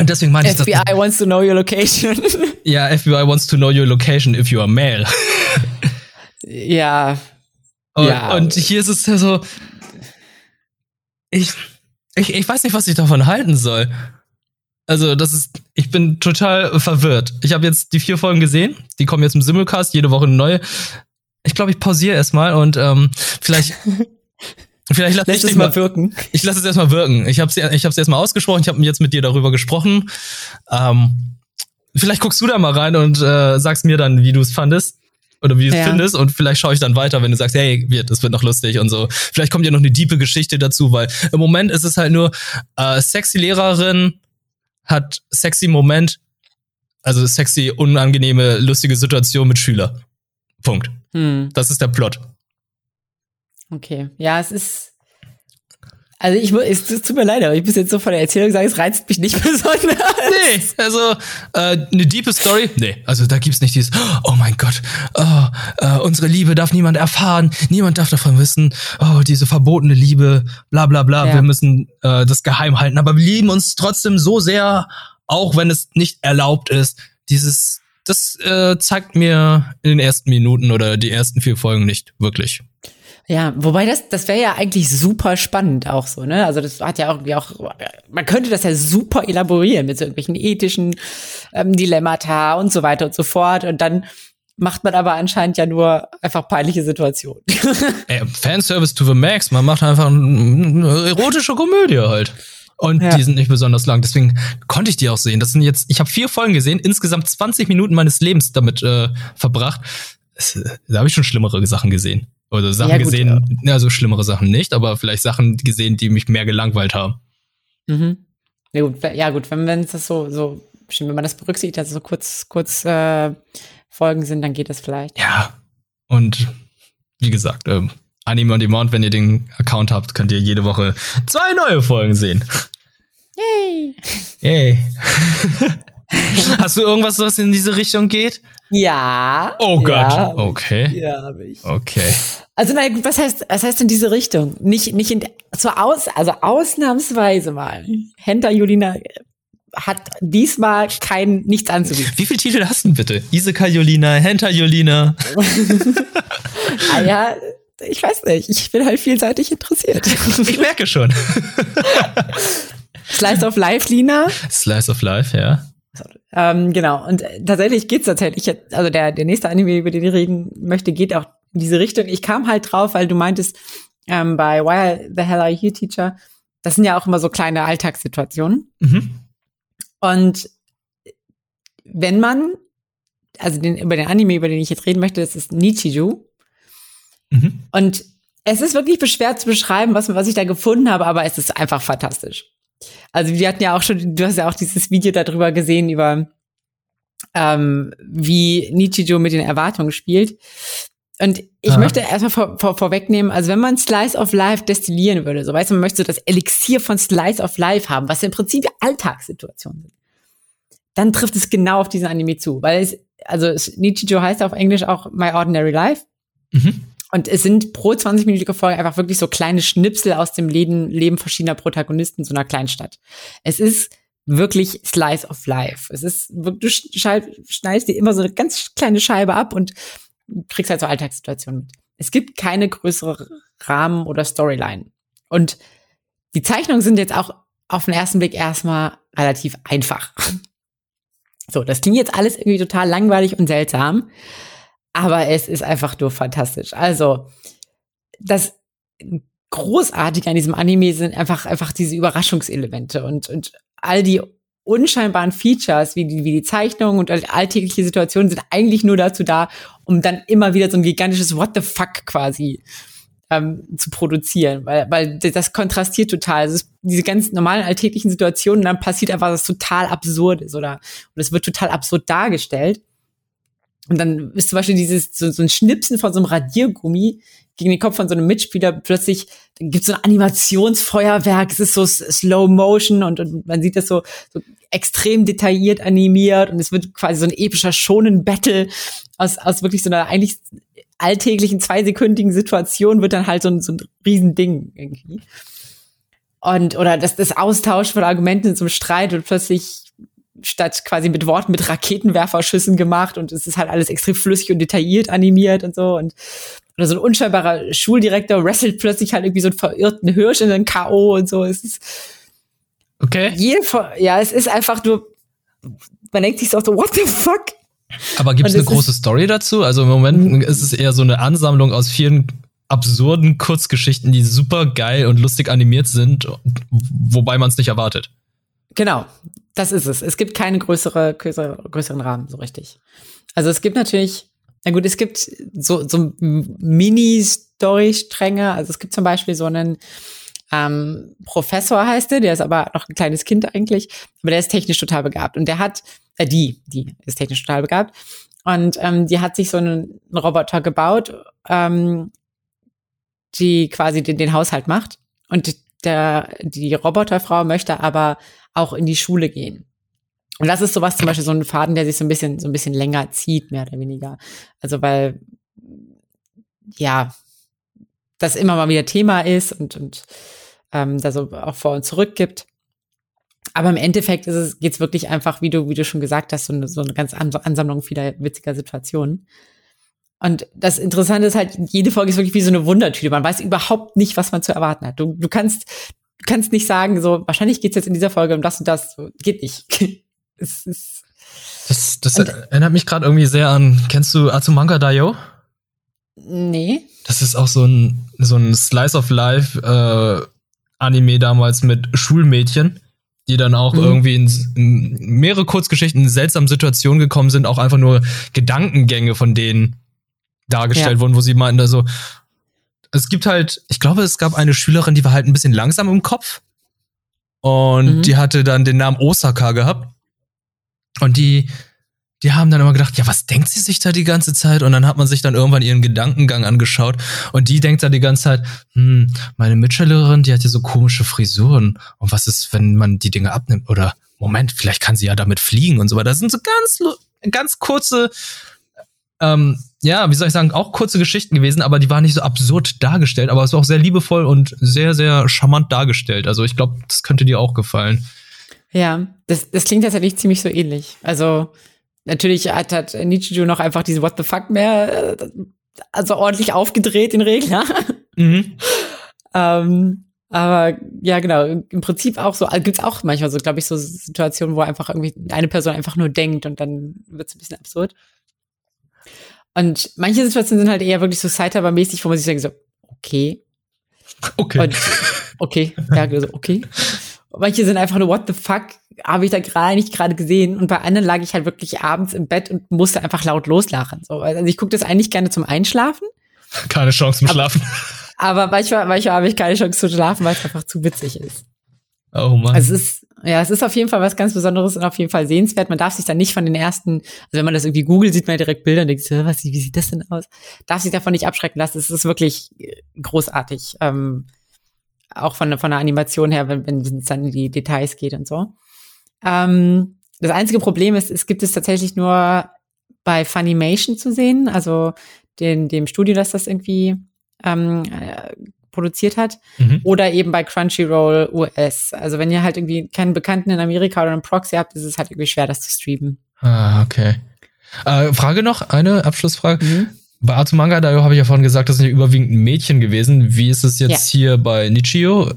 Und deswegen meine ich FBI das. FBI wants to know your location. ja, FBI wants to know your location if you are male. ja. Und, ja. und hier ist es ja so. ich, ich, ich weiß nicht, was ich davon halten soll. Also, das ist, ich bin total verwirrt. Ich habe jetzt die vier Folgen gesehen. Die kommen jetzt im Simulcast, jede Woche eine neue. Ich glaube, ich pausiere erstmal und ähm, vielleicht. Vielleicht lass ich es mal wirken. Ich lasse es erstmal wirken. Ich habe es ich hab's erstmal ausgesprochen. Ich habe jetzt mit dir darüber gesprochen. Ähm, vielleicht guckst du da mal rein und äh, sagst mir dann, wie du es fandest oder wie du es ja. findest und vielleicht schaue ich dann weiter, wenn du sagst, hey, wird, das wird noch lustig und so. Vielleicht kommt ja noch eine diepe Geschichte dazu, weil im Moment ist es halt nur äh, sexy Lehrerin hat sexy Moment, also sexy, unangenehme, lustige Situation mit Schüler. Punkt. Hm. Das ist der Plot. Okay. Ja, es ist. Also ich es tut mir leid, aber ich muss jetzt so von der Erzählung sagen, es reizt mich nicht besonders. Nee, also äh, eine diepe Story? Nee, also da gibt's nicht dieses, oh mein Gott, oh, äh, unsere Liebe darf niemand erfahren, niemand darf davon wissen, oh, diese verbotene Liebe, bla bla bla, ja. wir müssen äh, das geheim halten, aber wir lieben uns trotzdem so sehr, auch wenn es nicht erlaubt ist. Dieses, das äh, zeigt mir in den ersten Minuten oder die ersten vier Folgen nicht wirklich. Ja, wobei das, das wäre ja eigentlich super spannend auch so, ne? Also das hat ja irgendwie auch, man könnte das ja super elaborieren mit so irgendwelchen ethischen ähm, Dilemmata und so weiter und so fort. Und dann macht man aber anscheinend ja nur einfach peinliche Situationen. Ey, Fanservice to the max, man macht einfach eine erotische Komödie halt. Und ja. die sind nicht besonders lang, deswegen konnte ich die auch sehen. Das sind jetzt, ich habe vier Folgen gesehen, insgesamt 20 Minuten meines Lebens damit äh, verbracht. Das, da habe ich schon schlimmere Sachen gesehen. Oder Sachen ja, gut, gesehen, ja. ja, so schlimmere Sachen nicht, aber vielleicht Sachen gesehen, die mich mehr gelangweilt haben. Mhm. Ja gut, ja, gut wenn man das so, so, wenn man das berücksichtigt, dass so kurz, kurz äh, Folgen sind, dann geht das vielleicht. Ja. Und wie gesagt, ähm, Anime on Demand, wenn ihr den Account habt, könnt ihr jede Woche zwei neue Folgen sehen. Yay! Yay! Hast du irgendwas, was in diese Richtung geht? Ja. Oh Gott. Ja, okay. Ja, habe ich. Okay. Also nein, was heißt, was heißt in diese Richtung? Nicht, nicht in, zur Aus, also ausnahmsweise mal. Henta Julina hat diesmal kein, nichts anzubieten. Wie viele Titel hast du denn bitte? Iseka Julina, Henta Julina. ah ja, ich weiß nicht. Ich bin halt vielseitig interessiert. Ich merke schon. Slice of Life, Lina. Slice of Life, ja. Ähm, genau. Und tatsächlich geht's tatsächlich. Also der, der nächste Anime, über den ich reden möchte, geht auch in diese Richtung. Ich kam halt drauf, weil du meintest, ähm, bei Why the Hell Are You Here, Teacher, das sind ja auch immer so kleine Alltagssituationen. Mhm. Und wenn man, also den, über den Anime, über den ich jetzt reden möchte, das ist Nichiju. Mhm. Und es ist wirklich schwer zu beschreiben, was, was ich da gefunden habe, aber es ist einfach fantastisch. Also wir hatten ja auch schon, du hast ja auch dieses Video darüber gesehen, über ähm, wie Nichijou mit den Erwartungen spielt. Und ich ah. möchte erstmal vor, vor, vorwegnehmen, also wenn man Slice of Life destillieren würde, so weißt du, man möchte so das Elixier von Slice of Life haben, was im Prinzip Alltagssituationen sind, dann trifft es genau auf diesen Anime zu, weil es, also Nichijou heißt auf Englisch auch My Ordinary Life. Mhm. Und es sind pro 20-minütige Folge einfach wirklich so kleine Schnipsel aus dem Leben, Leben verschiedener Protagonisten in so einer Kleinstadt. Es ist wirklich Slice of Life. Es ist, du schneidest dir immer so eine ganz kleine Scheibe ab und kriegst halt so Alltagssituationen mit. Es gibt keine größere Rahmen oder Storyline. Und die Zeichnungen sind jetzt auch auf den ersten Blick erstmal relativ einfach. So, das klingt jetzt alles irgendwie total langweilig und seltsam aber es ist einfach nur fantastisch. Also, das Großartige an diesem Anime sind einfach, einfach diese Überraschungselemente und, und all die unscheinbaren Features, wie die, wie die Zeichnung und alltägliche Situationen sind eigentlich nur dazu da, um dann immer wieder so ein gigantisches What the fuck quasi ähm, zu produzieren, weil, weil das kontrastiert total. Also diese ganz normalen alltäglichen Situationen, dann passiert einfach was total Absurdes oder, oder es wird total absurd dargestellt. Und dann ist zum Beispiel dieses, so, so ein Schnipsen von so einem Radiergummi gegen den Kopf von so einem Mitspieler plötzlich, dann gibt's so ein Animationsfeuerwerk, es ist so Slow Motion und, und man sieht das so, so extrem detailliert animiert und es wird quasi so ein epischer Schonen-Battle aus, aus wirklich so einer eigentlich alltäglichen zweisekündigen Situation wird dann halt so ein, so ein Riesending irgendwie. Und, oder das, das Austausch von Argumenten einem Streit wird plötzlich statt quasi mit Worten mit Raketenwerferschüssen gemacht und es ist halt alles extrem flüssig und detailliert animiert und so und oder so ein unscheinbarer Schuldirektor wrestelt plötzlich halt irgendwie so einen verirrten Hirsch in den K.O. und so. Es ist Okay. jede, ja, es ist einfach nur, man denkt sich so, what the fuck? Aber gibt es eine große Story dazu? Also im Moment ist es eher so eine Ansammlung aus vielen absurden Kurzgeschichten, die super geil und lustig animiert sind, wobei man es nicht erwartet. Genau, das ist es. Es gibt keine größere, größere, größeren Rahmen, so richtig. Also es gibt natürlich, na gut, es gibt so, so Mini-Story-Stränge. Also es gibt zum Beispiel so einen ähm, Professor heißt der, der ist aber noch ein kleines Kind eigentlich, aber der ist technisch total begabt. Und der hat, äh, die, die ist technisch total begabt. Und ähm, die hat sich so einen Roboter gebaut, ähm, die quasi den, den Haushalt macht. Und der, die Roboterfrau möchte aber auch in die Schule gehen. Und das ist sowas zum Beispiel so ein Faden, der sich so ein bisschen, so ein bisschen länger zieht, mehr oder weniger. Also weil, ja, das immer mal wieder Thema ist und, und ähm, da so auch vor und zurück gibt. Aber im Endeffekt ist es, geht's wirklich einfach, wie du, wie du schon gesagt hast, so eine, so eine ganz Ansammlung vieler witziger Situationen. Und das Interessante ist halt, jede Folge ist wirklich wie so eine Wundertüte. Man weiß überhaupt nicht, was man zu erwarten hat. Du, du kannst, du kannst nicht sagen, so, wahrscheinlich geht's jetzt in dieser Folge um das und das. So, geht nicht. es ist, Das, das erinnert mich gerade irgendwie sehr an, kennst du Azumanga Daioh? nee. Das ist auch so ein, so ein Slice of Life äh, Anime damals mit Schulmädchen, die dann auch Mhm. irgendwie in, in mehrere Kurzgeschichten in seltsamen Situationen gekommen sind, auch einfach nur Gedankengänge von denen dargestellt Ja. wurden, wo sie meinten, also es gibt halt, ich glaube, es gab eine Schülerin, die war halt ein bisschen langsam im Kopf und Mhm. die hatte dann den Namen Osaka gehabt und die die haben dann immer gedacht, ja, was denkt sie sich da die ganze Zeit? Und dann hat man sich dann irgendwann ihren Gedankengang angeschaut und die denkt dann die ganze Zeit, hm, meine Mitschülerin, die hat ja so komische Frisuren. Und was ist, wenn man die Dinge abnimmt? Oder Moment, vielleicht kann sie ja damit fliegen und so weiter. Das sind so ganz, ganz kurze, ähm, ja, wie soll ich sagen, auch kurze Geschichten gewesen, aber die waren nicht so absurd dargestellt, aber es war auch sehr liebevoll und sehr, sehr charmant dargestellt. Also ich glaube, das könnte dir auch gefallen. Ja, das, das klingt tatsächlich ziemlich so ähnlich. Also natürlich hat, hat Nichiju noch einfach diese What the fuck mehr, äh, also ordentlich aufgedreht, den Regler. Mhm. ähm, aber ja, genau, im Prinzip auch so, also gibt's auch manchmal so, glaube ich, so Situationen, wo einfach irgendwie eine Person einfach nur denkt und dann wird's ein bisschen absurd. Und manche Situationen sind halt eher wirklich so Sidehaber-mäßig, wo man sich denkt so, okay, Okay. und okay, ja, so, okay. Manche sind einfach nur, what the fuck, habe ich da gerade nicht gerade gesehen. Und bei anderen lag ich halt wirklich abends im Bett und musste einfach laut loslachen. So, also ich gucke das eigentlich gerne zum Einschlafen, Keine Chance zum Schlafen. aber manchmal, manchmal habe ich keine Chance zu schlafen, weil es einfach zu witzig ist. Oh Mann. Also es ist, ja, es ist auf jeden Fall was ganz Besonderes und auf jeden Fall sehenswert. Man darf sich dann nicht von den ersten, also wenn man das irgendwie googelt, sieht man ja direkt Bilder und denkt, was, wie sieht das denn aus? Darf sich davon nicht abschrecken lassen. Es ist wirklich äh, großartig. Ähm, auch von, von der Animation her, wenn, wenn es dann in die Details geht und so. Ähm, das einzige Problem ist, es gibt es tatsächlich nur bei Funimation zu sehen, also den, dem Studio, das das irgendwie ähm, äh, produziert hat Mhm. oder eben bei Crunchyroll US. Also wenn ihr halt irgendwie keinen Bekannten in Amerika oder einen Proxy habt, ist es halt irgendwie schwer, das zu streamen. Ah, okay. Äh, Frage noch, eine Abschlussfrage. Mhm. Bei Azumanga, da habe ich ja vorhin gesagt, das sind ja überwiegend Mädchen gewesen. Wie ist es jetzt hier bei Nichio? Äh,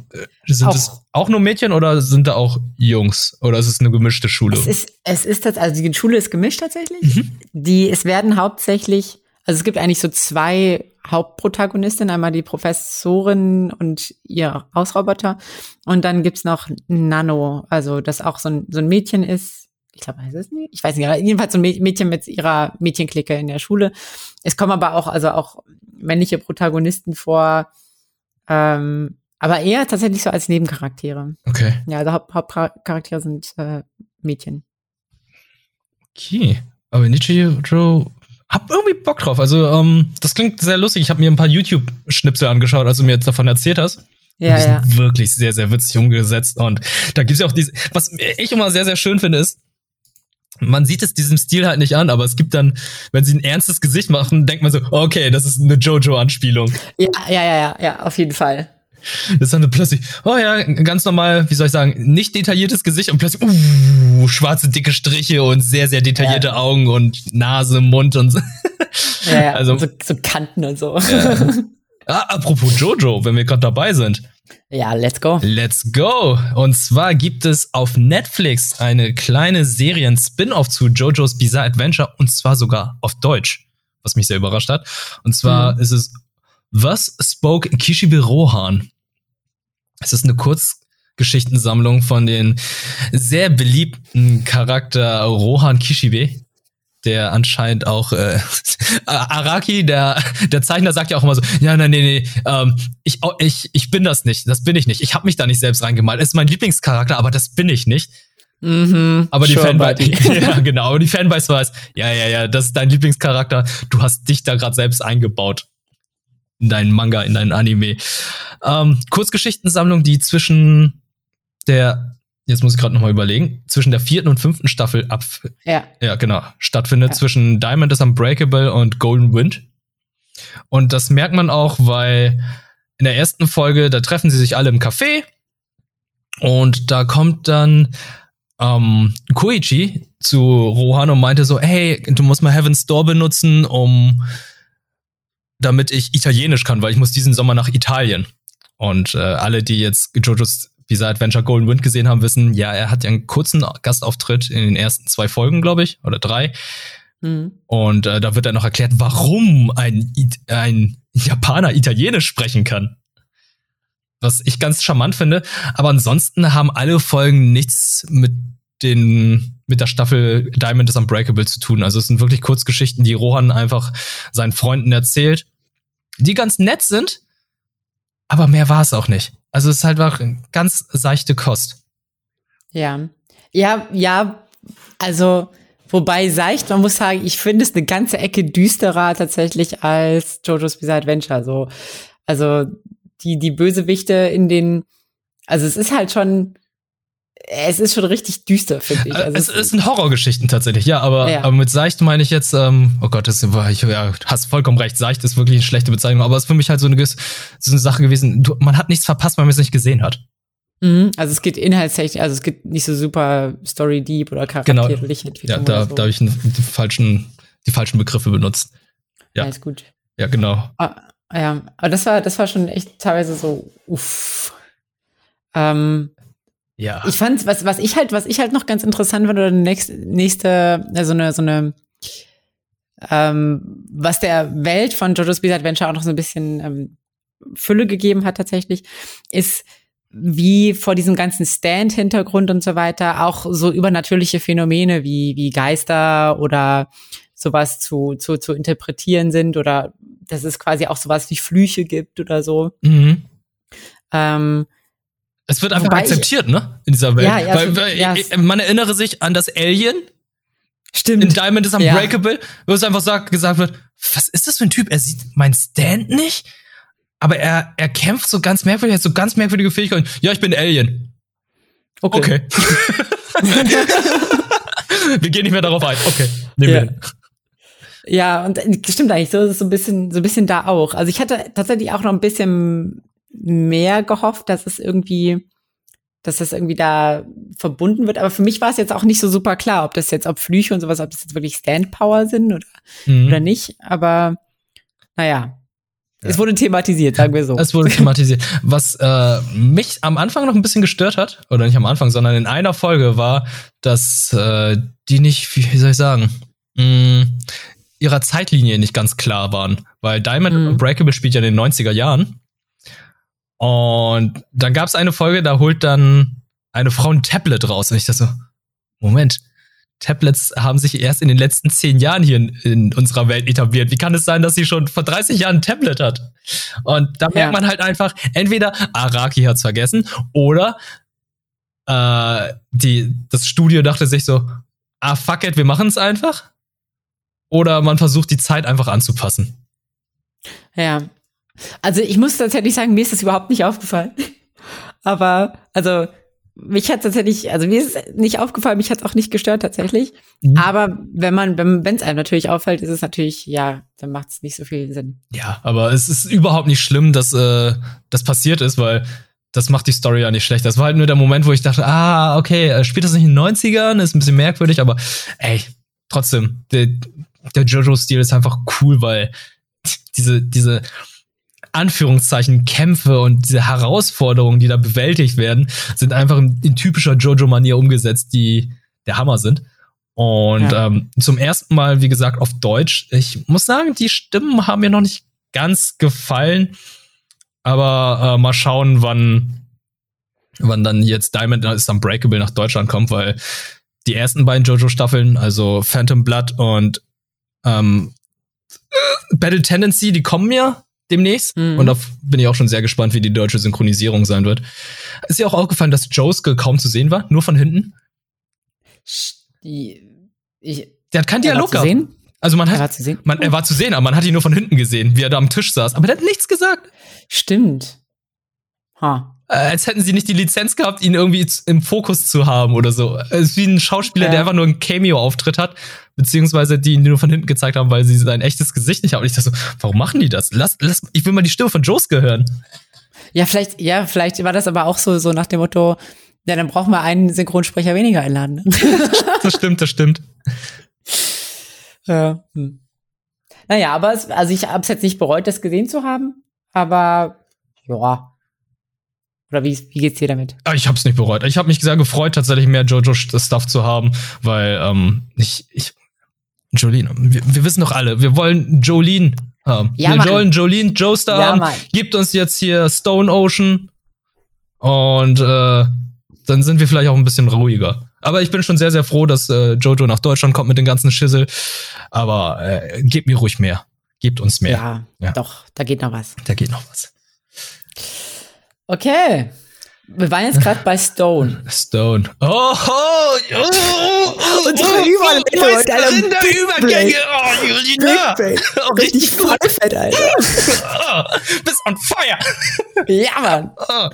Sind Auch. es auch nur Mädchen oder sind da auch Jungs? Oder ist es eine gemischte Schule? Es ist, es ist das, also die Schule ist gemischt tatsächlich. Mhm. Die, es werden hauptsächlich, also es gibt eigentlich so zwei Hauptprotagonistinnen, einmal die Professorin und ihr Hausroboter. Und dann gibt's noch Nano, also das auch so ein, so ein Mädchen ist. Ich glaube, heißt es nicht? Ich weiß nicht, jedenfalls so ein Mä- Mädchen mit ihrer Mädchenklicke in der Schule. Es kommen aber auch, also auch männliche Protagonisten vor, ähm, aber eher tatsächlich so als Nebencharaktere. Okay. Ja, also Haupt, Hauptcharaktere sind äh, Mädchen. Okay. Aber Nichio hab irgendwie Bock drauf. Also, ähm, das klingt sehr lustig. Ich habe mir ein paar YouTube-Schnipsel angeschaut, als du mir jetzt davon erzählt hast. Ja, die ja. sind wirklich sehr, sehr witzig umgesetzt. Und da gibt's ja auch diese, was ich immer sehr, sehr schön finde, ist, man sieht es diesem Stil halt nicht an, aber es gibt dann, wenn sie ein ernstes Gesicht machen, denkt man so, okay, das ist eine Jojo-Anspielung. Ja, ja, ja, ja, ja, auf jeden Fall. Das ist dann plötzlich, oh ja, ganz normal, wie soll ich sagen, nicht detailliertes Gesicht und plötzlich, uh, schwarze, dicke Striche und sehr, sehr detaillierte Ja. Augen und Nase, Mund und so. Ja, ja. Also, so, so Kanten und so. Ja. Ah, apropos Jojo, wenn wir gerade dabei sind. Ja, let's go. Let's go. Und zwar gibt es auf Netflix eine kleine Serien-Spin-off zu JoJo's Bizarre Adventure und zwar sogar auf Deutsch, was mich sehr überrascht hat. Und zwar mhm. ist es Was Spoke Kishibe Rohan? Es ist eine Kurzgeschichtensammlung von den sehr beliebten Charakter Rohan Kishibe, der anscheinend auch äh, Araki, der der Zeichner sagt ja auch immer so, ja, nein, nee, nee, ähm, ich, ich, ich bin das nicht, das bin ich nicht. Ich habe mich da nicht selbst reingemalt. Es ist mein Lieblingscharakter, aber das bin ich nicht. Mhm, aber die Fanbase, ja, genau, aber die Fanbase weiß, ja, ja, ja, das ist dein Lieblingscharakter. Du hast dich da gerade selbst eingebaut in deinen Manga, in deinen Anime. Ähm, Kurzgeschichtensammlung, die zwischen der jetzt muss ich gerade noch mal überlegen, zwischen der vierten und fünften Staffel ab, ja, ja genau, stattfindet ja. zwischen Diamond is Unbreakable und Golden Wind. Und das merkt man auch, weil in der ersten Folge, da treffen sie sich alle im Café und da kommt dann ähm, Koichi zu Rohan und meinte so, hey, du musst mal Heaven's Door benutzen, um damit ich Italienisch kann, weil ich muss diesen Sommer nach Italien. Und äh, alle, die jetzt JoJo's Visa Adventure Golden Wind gesehen haben, wissen, ja, er hat ja einen kurzen Gastauftritt in den ersten zwei Folgen, glaube ich, oder drei. Mhm. Und äh, da wird dann noch erklärt, warum ein, ein Japaner Italienisch sprechen kann. Was ich ganz charmant finde. Aber ansonsten haben alle Folgen nichts mit den mit der Staffel Diamond is Unbreakable zu tun. Also es sind wirklich Kurzgeschichten, die Rohan einfach seinen Freunden erzählt, die ganz nett sind, aber mehr war es auch nicht. Also es ist halt auch ganz seichte Kost. Ja. Ja, ja, also wobei seicht, man muss sagen, ich finde es eine ganze Ecke düsterer tatsächlich als JoJo's Bizarre Adventure. So, also die, die Bösewichte in den, also es ist halt schon, es ist schon richtig düster, finde ich. Also es, es sind Horrorgeschichten tatsächlich, ja, aber, ja. aber mit Seicht meine ich jetzt, ähm, oh Gott, das ich, ja, hast vollkommen recht, Seicht ist wirklich eine schlechte Bezeichnung, aber es ist für mich halt so eine, so eine Sache gewesen, du, man hat nichts verpasst, weil man es nicht gesehen hat. Mhm, also es geht inhaltstechnisch, also es gibt nicht so super Story Deep oder charakterliche genau. Ja, da, so. da habe ich die falschen, die falschen Begriffe benutzt. Ja, Alles gut. Ja, genau. Ah, ja, aber das war, das war schon echt teilweise so, uff. Ähm, ja. Ich fand, was, was ich halt, was ich halt noch ganz interessant fand, oder nächste, nächste, so eine, so eine, ähm, was der Welt von JoJo's Bizarre Adventure auch noch so ein bisschen ähm, Fülle gegeben hat tatsächlich, ist, wie vor diesem ganzen Stand-Hintergrund und so weiter auch so übernatürliche Phänomene wie, wie Geister oder sowas zu, zu, zu interpretieren sind oder dass es quasi auch sowas wie Flüche gibt oder so. Mhm. Ähm, es wird einfach Wobei akzeptiert, ich, ne? In dieser Welt. Ja, ja, weil, weil ja, man erinnere sich an das Alien. Stimmt. In Diamond is Unbreakable, wo es einfach sagt, gesagt wird, was ist das für ein Typ? Er sieht mein Stand nicht, aber er, er kämpft so ganz merkwürdig, er hat so ganz merkwürdige Fähigkeiten. Ja, ich bin Alien. Okay. okay. wir gehen nicht mehr darauf ein. Okay. Nehmen ja. wir hin. Ja, und äh, stimmt eigentlich, so ist es so ein bisschen, so ein bisschen da auch. Also ich hatte tatsächlich auch noch ein bisschen mehr gehofft, dass es irgendwie, dass das irgendwie da verbunden wird. Aber für mich war es jetzt auch nicht so super klar, ob das jetzt, ob Flüche und sowas, ob das jetzt wirklich Standpower sind oder, mhm. oder nicht. Aber naja, ja. Es wurde thematisiert, sagen wir so. Es wurde thematisiert. Was äh, mich am Anfang noch ein bisschen gestört hat, oder nicht am Anfang, sondern in einer Folge war, dass äh, die nicht, wie soll ich sagen, mh, mm, ihrer Zeitlinie nicht ganz klar waren. Weil Diamond mhm. Breakable spielt ja in den 90er Jahren. Und dann gab es eine Folge, da holt dann eine Frau ein Tablet raus. Und ich dachte so, Moment, Tablets haben sich erst in den letzten zehn Jahren hier in, in, unserer Welt etabliert. Wie kann es sein, dass sie schon vor 30 Jahren ein Tablet hat? Und da merkt ja. man halt einfach, entweder Araki hat's vergessen oder äh, die, das Studio dachte sich so, ah fuck it, wir machen es einfach. Oder man versucht die Zeit einfach anzupassen. Ja, also ich muss tatsächlich sagen, mir ist das überhaupt nicht aufgefallen. Aber, also, mich hat tatsächlich, also mir ist es nicht aufgefallen, mich hat es auch nicht gestört tatsächlich. Mhm. Aber wenn man, wenn es einem natürlich auffällt, ist es natürlich, ja, dann macht es nicht so viel Sinn. Ja, aber es ist überhaupt nicht schlimm, dass äh, das passiert ist, weil das macht die Story ja nicht schlecht. Das war halt nur der Moment, wo ich dachte, ah, okay, spielt das nicht in den 90ern, ist ein bisschen merkwürdig, aber ey, trotzdem, die, der Jojo-Stil ist einfach cool, weil diese, diese Anführungszeichen Kämpfe und diese Herausforderungen, die da bewältigt werden, sind einfach in, in typischer Jojo-Manier umgesetzt, die der Hammer sind. Und ja. ähm, zum ersten Mal, wie gesagt, auf Deutsch. Ich muss sagen, die Stimmen haben mir noch nicht ganz gefallen. Aber äh, mal schauen, wann, wann dann jetzt Diamond ist Unbreakable nach Deutschland kommt, weil die ersten beiden JoJo-Staffeln, also Phantom Blood und ähm, Battle Tendency, die kommen ja demnächst. Mhm. Und da bin ich auch schon sehr gespannt, wie die deutsche Synchronisierung sein wird. Ist dir auch aufgefallen, dass Josuke kaum zu sehen war? Nur von hinten? Ich, der hat keinen Dialog gehabt. Also man hat, er war zu sehen. Man, er war zu sehen, aber man hat ihn nur von hinten gesehen, wie er da am Tisch saß. Aber der hat nichts gesagt. Stimmt. Ha. Äh, als hätten sie nicht die Lizenz gehabt, ihn irgendwie im Fokus zu haben oder so. Es ist wie ein Schauspieler, ja. der einfach nur einen Cameo-Auftritt hat, beziehungsweise die ihn nur von hinten gezeigt haben, weil sie sein echtes Gesicht nicht haben. Und ich dachte so, warum machen die das? Lass, lass, ich will mal die Stimme von Josuke hören. Ja, vielleicht, ja, vielleicht war das aber auch so, so nach dem Motto, ja, dann brauchen wir einen Synchronsprecher weniger einladen. Das stimmt, das stimmt. Ja. Hm. Naja, aber es, also ich habe es jetzt nicht bereut, das gesehen zu haben, aber ja. Oder wie, wie geht's dir damit? Ah, ich habe es nicht bereut. Ich habe mich sehr gefreut, tatsächlich mehr Jojo-Stuff zu haben, weil ähm, ich, ich Jolene, wir, wir wissen doch alle, wir wollen Jolene haben. Ja, wir wollen Jolene Joestar ja, haben. Mann. Gibt uns jetzt hier Stone Ocean und äh, dann sind wir vielleicht auch ein bisschen ruhiger. Aber ich bin schon sehr, sehr froh, dass äh, Jojo nach Deutschland kommt mit den ganzen Schissel. Aber äh, gebt mir ruhig mehr. Gebt uns mehr. Ja, ja, doch, da geht noch was. Da geht noch was. Okay. Wir waren jetzt gerade bei Stone. Stone. Oh, oh, oh, oh Unsere oh, Überleitung Alter. Der Übergänge. Oh, Julina. Oh, richtig voll fett, Alter. Oh, bist on fire. Ja, Mann. Oh.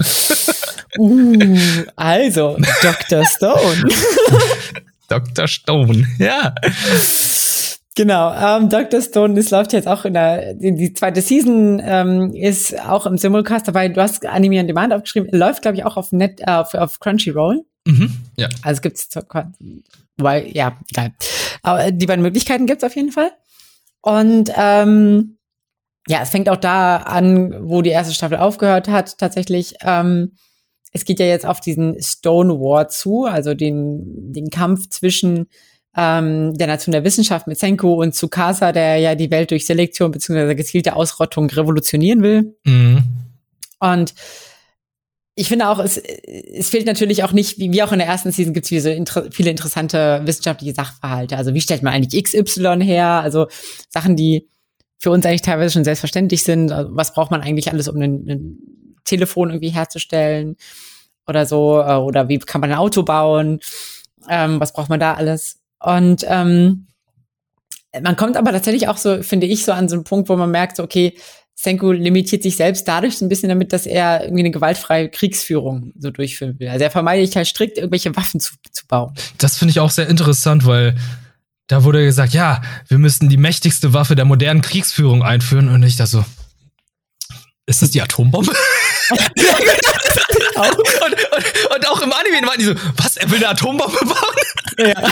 Uh, also, Dr. Stone. Dr. Stone, ja. Genau, ähm, Dr. Stone, das läuft jetzt auch in der, die zweite Season ähm, ist auch im Simulcast dabei. Du hast Anime on Demand aufgeschrieben, läuft, glaube ich, auch auf Net, äh, auf, auf Crunchyroll. Mhm, ja. Also gibt's, weil, ja, egal. Aber die beiden Möglichkeiten gibt's auf jeden Fall. Und ähm, ja, es fängt auch da an, wo die erste Staffel aufgehört hat, tatsächlich. Ähm, es geht ja jetzt auf diesen Stone War zu, also den, den Kampf zwischen ähm, der Nation der Wissenschaft mit Senko und Tsukasa, der ja die Welt durch Selektion bzw. gezielte Ausrottung revolutionieren will. Mhm. Und ich finde auch, es, es fehlt natürlich auch nicht, wie, wie auch in der ersten Season gibt es so inter viele interessante wissenschaftliche Sachverhalte. Also wie stellt man eigentlich XY her? Also Sachen, die für uns eigentlich teilweise schon selbstverständlich sind. Also was braucht man eigentlich alles, um ein, ein Telefon irgendwie herzustellen oder so? Äh, oder wie kann man ein Auto bauen? Ähm, was braucht man da alles? Und ähm, man kommt aber tatsächlich auch so, finde ich, so an so einen Punkt, wo man merkt, so, okay, Senko limitiert sich selbst dadurch ein bisschen damit, dass er irgendwie eine gewaltfreie Kriegsführung so durchführen will. Also er vermeidet halt strikt, irgendwelche Waffen zu, zu bauen. Das finde ich auch sehr interessant, weil da wurde gesagt, ja, wir müssen die mächtigste Waffe der modernen Kriegsführung einführen. Und ich da so, ist das die Atombombe? und, und, und, auch im Anime waren die so, was, er will eine Atombombe bauen? Ja.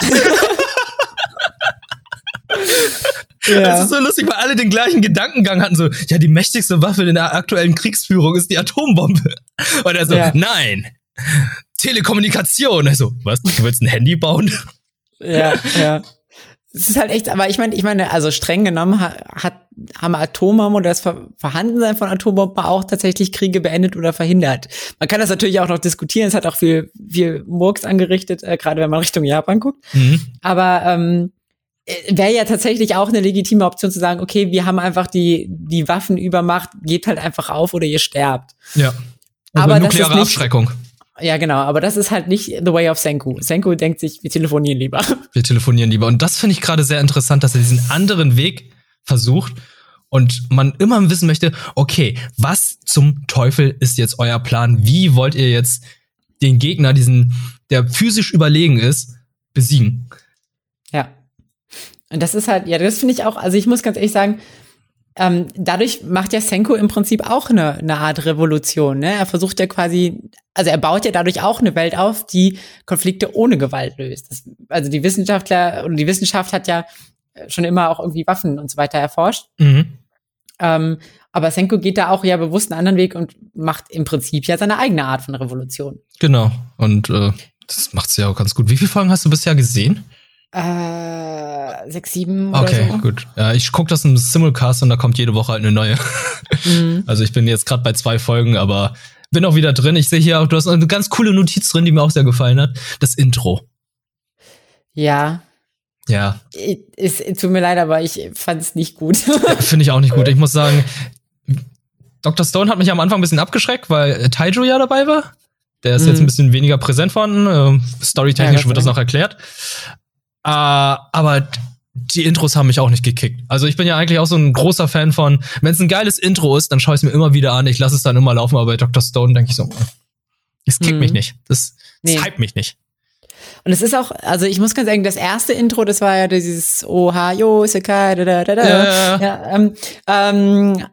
Ja. Das ist so lustig, weil alle den gleichen Gedankengang hatten, so, ja, die mächtigste Waffe in der aktuellen Kriegsführung ist die Atombombe. Und er so, ja. nein, Telekommunikation. Also, was, du willst ein Handy bauen? Ja, ja. Es ist halt echt, aber ich meine, ich meine, also streng genommen hat, haben Atombomben oder das Vorhandensein von Atombomben auch tatsächlich Kriege beendet oder verhindert. Man kann das natürlich auch noch diskutieren. Es hat auch viel, viel Murks angerichtet, äh, gerade wenn man Richtung Japan guckt. Mhm. Aber ähm, äh, wäre ja tatsächlich auch eine legitime Option zu sagen, okay, wir haben einfach die, die Waffenübermacht, gebt halt einfach auf oder ihr sterbt. Ja. Aber, aber nukleare nicht, Abschreckung. Ja, genau, aber das ist halt nicht the way of Senku. Senku denkt sich, wir telefonieren lieber. Wir telefonieren lieber. Und das finde ich gerade sehr interessant, dass er diesen anderen Weg versucht und man immer wissen möchte, okay, was zum Teufel ist jetzt euer Plan? Wie wollt ihr jetzt den Gegner, diesen, der physisch überlegen ist, besiegen? Ja. Und das ist halt, ja, das finde ich auch, also ich muss ganz ehrlich sagen, ähm, dadurch macht ja Senko im Prinzip auch eine, eine Art Revolution. Ne? Er versucht ja quasi, also er baut ja dadurch auch eine Welt auf, die Konflikte ohne Gewalt löst. Das, also die Wissenschaftler und die Wissenschaft hat ja schon immer auch irgendwie Waffen und so weiter erforscht. Mhm. Ähm, aber Senko geht da auch ja bewusst einen anderen Weg und macht im Prinzip ja seine eigene Art von Revolution. Genau. Und äh, das macht sie ja auch ganz gut. Wie viele Folgen hast du bisher gesehen? Äh, sechs, sieben oder Okay, so. gut. Ja, ich gucke das im Simulcast und da kommt jede Woche halt eine neue. Mhm. Also ich bin jetzt gerade bei zwei Folgen, aber bin auch wieder drin. Ich sehe hier auch, du hast eine ganz coole Notiz drin, die mir auch sehr gefallen hat. Das Intro. Ja, Ja, es, es tut mir leid, aber ich fand es nicht gut. finde ich auch nicht gut. Ich muss sagen, Dr. Stone hat mich am Anfang ein bisschen abgeschreckt, weil Taiju ja dabei war. Der ist Mhm. jetzt ein bisschen weniger präsent vorhanden. Ähm, Storytechnisch Ja, wird das noch erklärt. Äh, aber die Intros haben mich auch nicht gekickt. Also ich bin ja eigentlich auch so ein großer Fan von, wenn es ein geiles Intro ist, dann schaue ich es mir immer wieder an. Ich lasse es dann immer laufen, aber bei Dr. Stone denke ich so, es kickt Mhm. mich nicht. Das, das Nee. hype mich nicht. Und es ist auch, also ich muss ganz sagen, das erste Intro, das war ja dieses Ohayo, Sekai, da, da, da, da. Ja. ja ähm, ähm,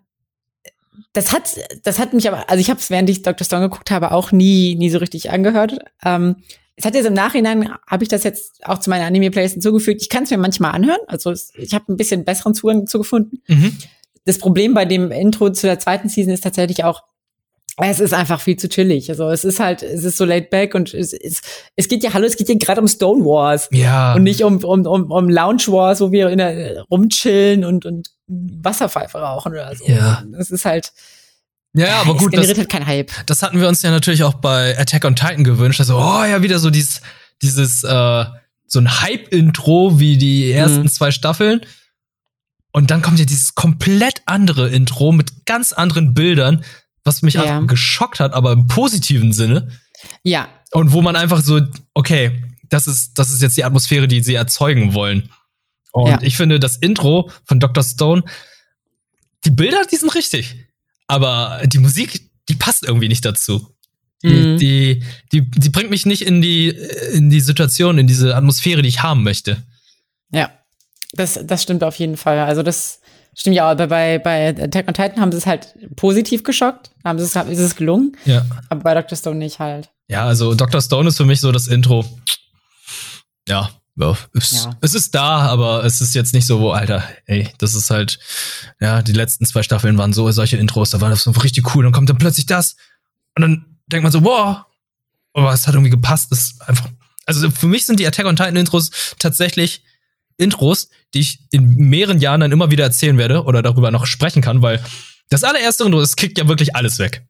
das hat, das hat mich aber, also ich habe es, während ich Dr. Stone geguckt habe, auch nie, nie so richtig angehört. Ähm, es hat jetzt im Nachhinein, habe ich das jetzt auch zu meiner Anime-Playlist hinzugefügt. Ich kann es mir manchmal anhören. Also ich habe ein bisschen besseren Zugang dazu gefunden. Mhm. Das Problem bei dem Intro zu der zweiten Season ist tatsächlich auch, es ist einfach viel zu chillig. Also es ist halt, es ist so laid back und es, es, es geht ja, hallo, es geht ja gerade um Stone Wars Ja. und nicht um, um, um, um Lounge Wars, wo wir in der, rumchillen und, und Wasserpfeife rauchen oder so. Ja. Es ist halt, ja, ja, aber es gut, das, generiert halt kein Hype. das hatten wir uns ja natürlich auch bei Attack on Titan gewünscht. Also, oh ja, wieder so dieses, dieses, äh, so ein Hype-Intro wie die ersten Mhm. zwei Staffeln. Und dann kommt ja dieses komplett andere Intro mit ganz anderen Bildern, was mich Ja. einfach geschockt hat, aber im positiven Sinne. Ja, Und wo man einfach so, okay, das ist, das ist jetzt die Atmosphäre, die sie erzeugen wollen. Und Ja. ich finde, das Intro von Dr. Stone, die Bilder, die sind richtig. Aber die Musik, die passt irgendwie nicht dazu. Die, Mhm. die, die, die bringt mich nicht in die, in die Situation, in diese Atmosphäre, die ich haben möchte. ja. Das, das stimmt auf jeden Fall. Also das stimmt ja auch. Aber bei, bei Attack on Titan haben sie es halt positiv geschockt. Haben sie es, ist es gelungen. Ja. Aber bei Dr. Stone nicht halt. Ja, also Dr. Stone ist für mich so das Intro. Ja, ja, es, Ja. es ist da, aber es ist jetzt nicht so, Alter, ey, das ist halt, ja, die letzten zwei Staffeln waren so solche Intros, da war das so richtig cool, dann kommt dann plötzlich das und dann denkt man so, wow, aber es hat irgendwie gepasst, das ist einfach, also für mich sind die Attack on Titan Intros tatsächlich Intros, die ich in mehreren Jahren dann immer wieder erzählen werde oder darüber noch sprechen kann, weil das allererste Intro, das kickt ja wirklich alles weg.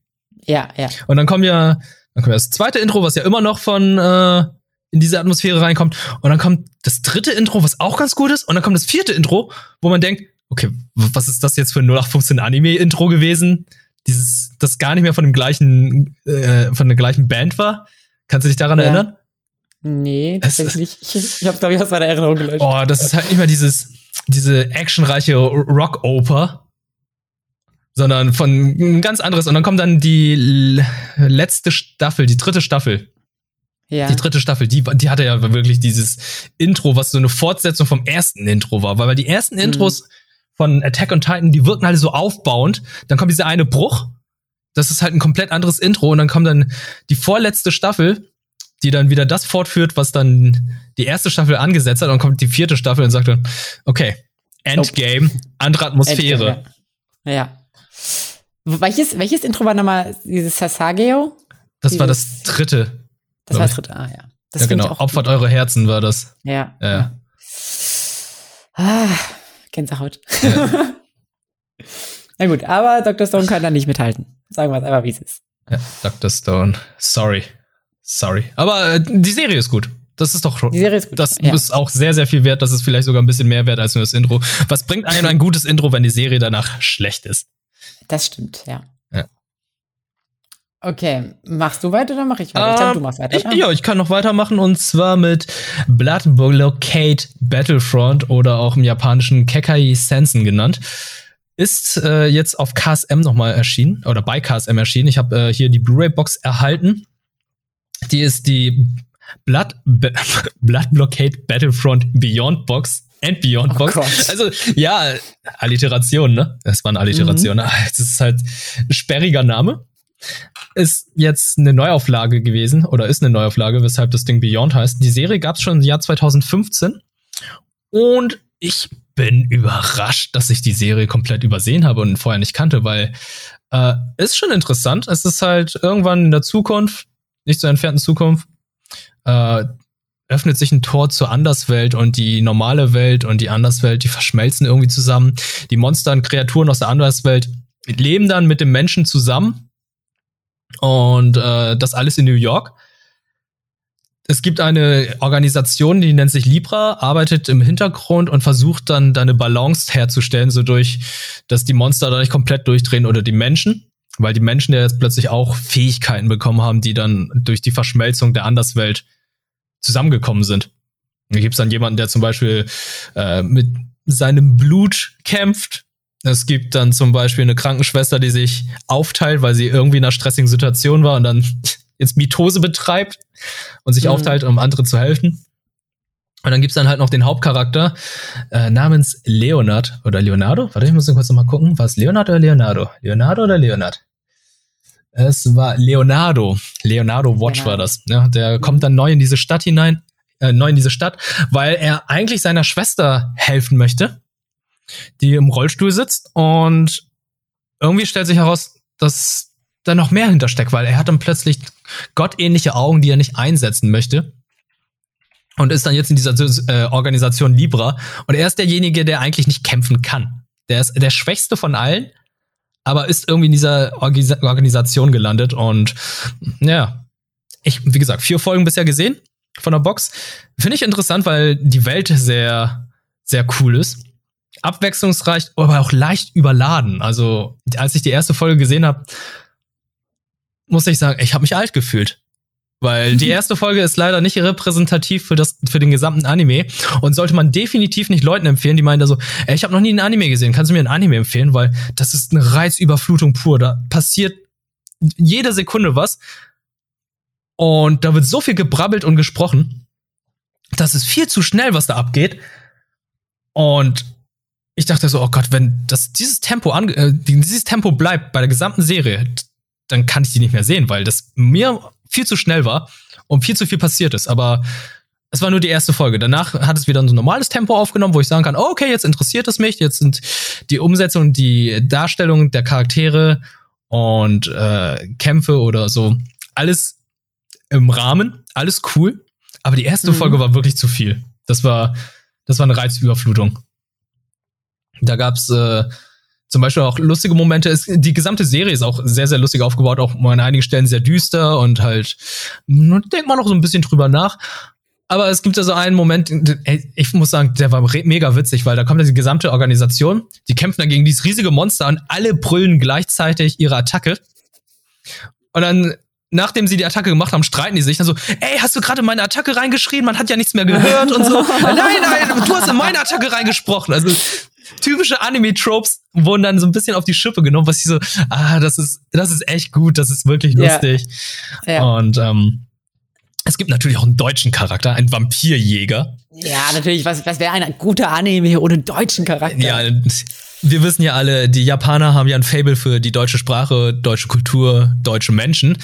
Ja, ja. Und dann kommt ja, dann kommt ja das zweite Intro, was ja immer noch von äh, in diese Atmosphäre reinkommt. Und dann kommt das dritte Intro, was auch ganz gut ist. Und dann kommt das vierte Intro, wo man denkt, okay, was ist das jetzt für ein 0815 Anime-Intro gewesen? Dieses, das gar nicht mehr von dem gleichen, äh, von der gleichen Band war. Kannst du dich daran Ja. erinnern? Nee, tatsächlich nicht. Ich, ich habe, glaube ich, aus meiner Erinnerung gelöscht. Oh, das ist halt nicht mehr dieses, diese actionreiche Rock-Oper, sondern von ein ganz anderes. Und dann kommt dann die letzte Staffel, die dritte Staffel. Ja. Die dritte Staffel, die, die hatte ja wirklich dieses Intro, was so eine Fortsetzung vom ersten Intro war. Weil, die ersten Intros von Attack on Titan, die wirken alle so aufbauend. Dann kommt dieser eine Bruch. Das ist halt ein komplett anderes Intro. Und dann kommt dann die vorletzte Staffel, die dann wieder das fortführt, was dann die erste Staffel angesetzt hat. Und dann kommt die vierte Staffel und sagt dann, okay, Endgame, andere Atmosphäre. Ja. ja. Welches, welches Intro war nochmal dieses Sasageo? Das war Dieses- das dritte. Das war das dritte. Ah, ja. Das ja, genau. Opfert gut. eure Herzen war das. Ja. Ja. ja. Ah, Gänsehaut. Na gut, aber Dr. Stone kann da nicht mithalten. Sagen wir es einfach, wie es ist. Ja, Dr. Stone. Sorry. Sorry. Aber äh, die Serie ist gut. Das ist doch schon. Die Serie ist gut. Das ja. ist auch sehr, sehr viel wert. Das ist vielleicht sogar ein bisschen mehr wert als nur das Intro. Was bringt einem ein gutes Intro, wenn die Serie danach schlecht ist? Das stimmt, ja. Okay, machst du weiter oder mache ich weiter? ich glaube, du machst weiter. Ich, oder? ja, ich kann noch weitermachen und zwar mit Blood Blockade Battlefront oder auch im japanischen Kekai Sensen genannt. Ist äh, jetzt auf KSM nochmal erschienen oder bei KSM erschienen. Ich habe äh, hier die Blu-ray-Box erhalten. Die ist die Blood, Be Blood Blockade Battlefront Beyond Box and Beyond Oh Box. Gott. Also ja, Alliteration, ne? Das war eine Alliteration. Mhm. Das ist halt ein sperriger Name ist jetzt eine Neuauflage gewesen oder ist eine Neuauflage, weshalb das Ding Beyond heißt. Die Serie gab es schon im Jahr 2015 und ich bin überrascht, dass ich die Serie komplett übersehen habe und vorher nicht kannte, weil äh, ist schon interessant. Es ist halt irgendwann in der Zukunft, nicht so entfernten Zukunft, äh, öffnet sich ein Tor zur Anderswelt und die normale Welt und die Anderswelt, die verschmelzen irgendwie zusammen. Die Monster und Kreaturen aus der Anderswelt leben dann mit dem Menschen zusammen und äh, das alles in New York. Es gibt eine Organisation, die nennt sich Libra, arbeitet im Hintergrund und versucht dann da eine Balance herzustellen, so durch, dass die Monster da nicht komplett durchdrehen oder die Menschen, weil die Menschen ja jetzt plötzlich auch Fähigkeiten bekommen haben, die dann durch die Verschmelzung der Anderswelt zusammengekommen sind. Da gibt es dann jemanden, der zum Beispiel äh, mit seinem Blut kämpft. Es gibt dann zum Beispiel eine Krankenschwester, die sich aufteilt, weil sie irgendwie in einer stressigen Situation war und dann jetzt Mitose betreibt und sich mhm. aufteilt, um anderen zu helfen. Und dann gibt's dann halt noch den Hauptcharakter äh, namens Leonard oder Leonardo. Warte, ich muss kurz noch mal gucken. War es Leonard oder Leonardo? Leonardo oder Leonard? Es war Leonardo. Leonardo Watch genau. war das. Ja, der mhm. kommt dann neu in diese Stadt hinein, äh, neu in diese Stadt, weil er eigentlich seiner Schwester helfen möchte, die im Rollstuhl sitzt. Und irgendwie stellt sich heraus, dass da noch mehr hintersteckt, weil er hat dann plötzlich gottähnliche Augen, die er nicht einsetzen möchte. Und ist dann jetzt in dieser äh, Organisation Libra. Und er ist derjenige, der eigentlich nicht kämpfen kann. Der ist der Schwächste von allen, aber ist irgendwie in dieser Orgis Organisation gelandet. Und ja, ich, wie gesagt, vier Folgen bisher gesehen von der Box. Finde ich interessant, weil die Welt sehr, sehr cool ist. Abwechslungsreich, aber auch leicht überladen. Also, als ich die erste Folge gesehen habe, muss ich sagen, ich habe mich alt gefühlt. Weil die erste Folge ist leider nicht repräsentativ für, das, für den gesamten Anime und sollte man definitiv nicht Leuten empfehlen, die meinen da so, ey, ich habe noch nie einen Anime gesehen, kannst du mir einen Anime empfehlen? Weil das ist eine Reizüberflutung pur. Da passiert jede Sekunde was und da wird so viel gebrabbelt und gesprochen. Das ist viel zu schnell, was da abgeht. Und ich dachte so, oh Gott, wenn das dieses Tempo an, äh, dieses Tempo bleibt bei der gesamten Serie, dann kann ich die nicht mehr sehen, weil das mir viel zu schnell war und viel zu viel passiert ist. Aber es war nur die erste Folge. Danach hat es wieder ein normales Tempo aufgenommen, wo ich sagen kann, oh, okay, jetzt interessiert es mich. Jetzt sind die Umsetzung, die Darstellung der Charaktere und äh, Kämpfe oder so alles im Rahmen, alles cool. Aber die erste mhm. Folge war wirklich zu viel. Das war, das war eine Reizüberflutung. Da gab's äh, zum Beispiel auch lustige Momente. Ist, die gesamte Serie ist auch sehr, sehr lustig aufgebaut, auch an einigen Stellen sehr düster und halt, denkt man noch so ein bisschen drüber nach. Aber es gibt ja so einen Moment, ich muss sagen, der war mega witzig, weil da kommt ja die gesamte Organisation, die kämpfen dann gegen dieses riesige Monster und alle brüllen gleichzeitig ihre Attacke. Und dann, nachdem sie die Attacke gemacht haben, streiten die sich dann so, ey, hast du gerade meine Attacke reingeschrien? Man hat ja nichts mehr gehört und so. nein, nein, du hast in meine Attacke reingesprochen. Also typische Anime-Tropes wurden dann so ein bisschen auf die Schippe genommen, was ich so, ah, das ist, das ist echt gut, das ist wirklich lustig. Ja. Ja. Und ähm, es gibt natürlich auch einen deutschen Charakter, einen Vampirjäger. Ja, natürlich. Was, was wäre ein guter Anime ohne deutschen Charakter? Ja, wir wissen ja alle, die Japaner haben ja ein Fable für die deutsche Sprache, deutsche Kultur, deutsche Menschen.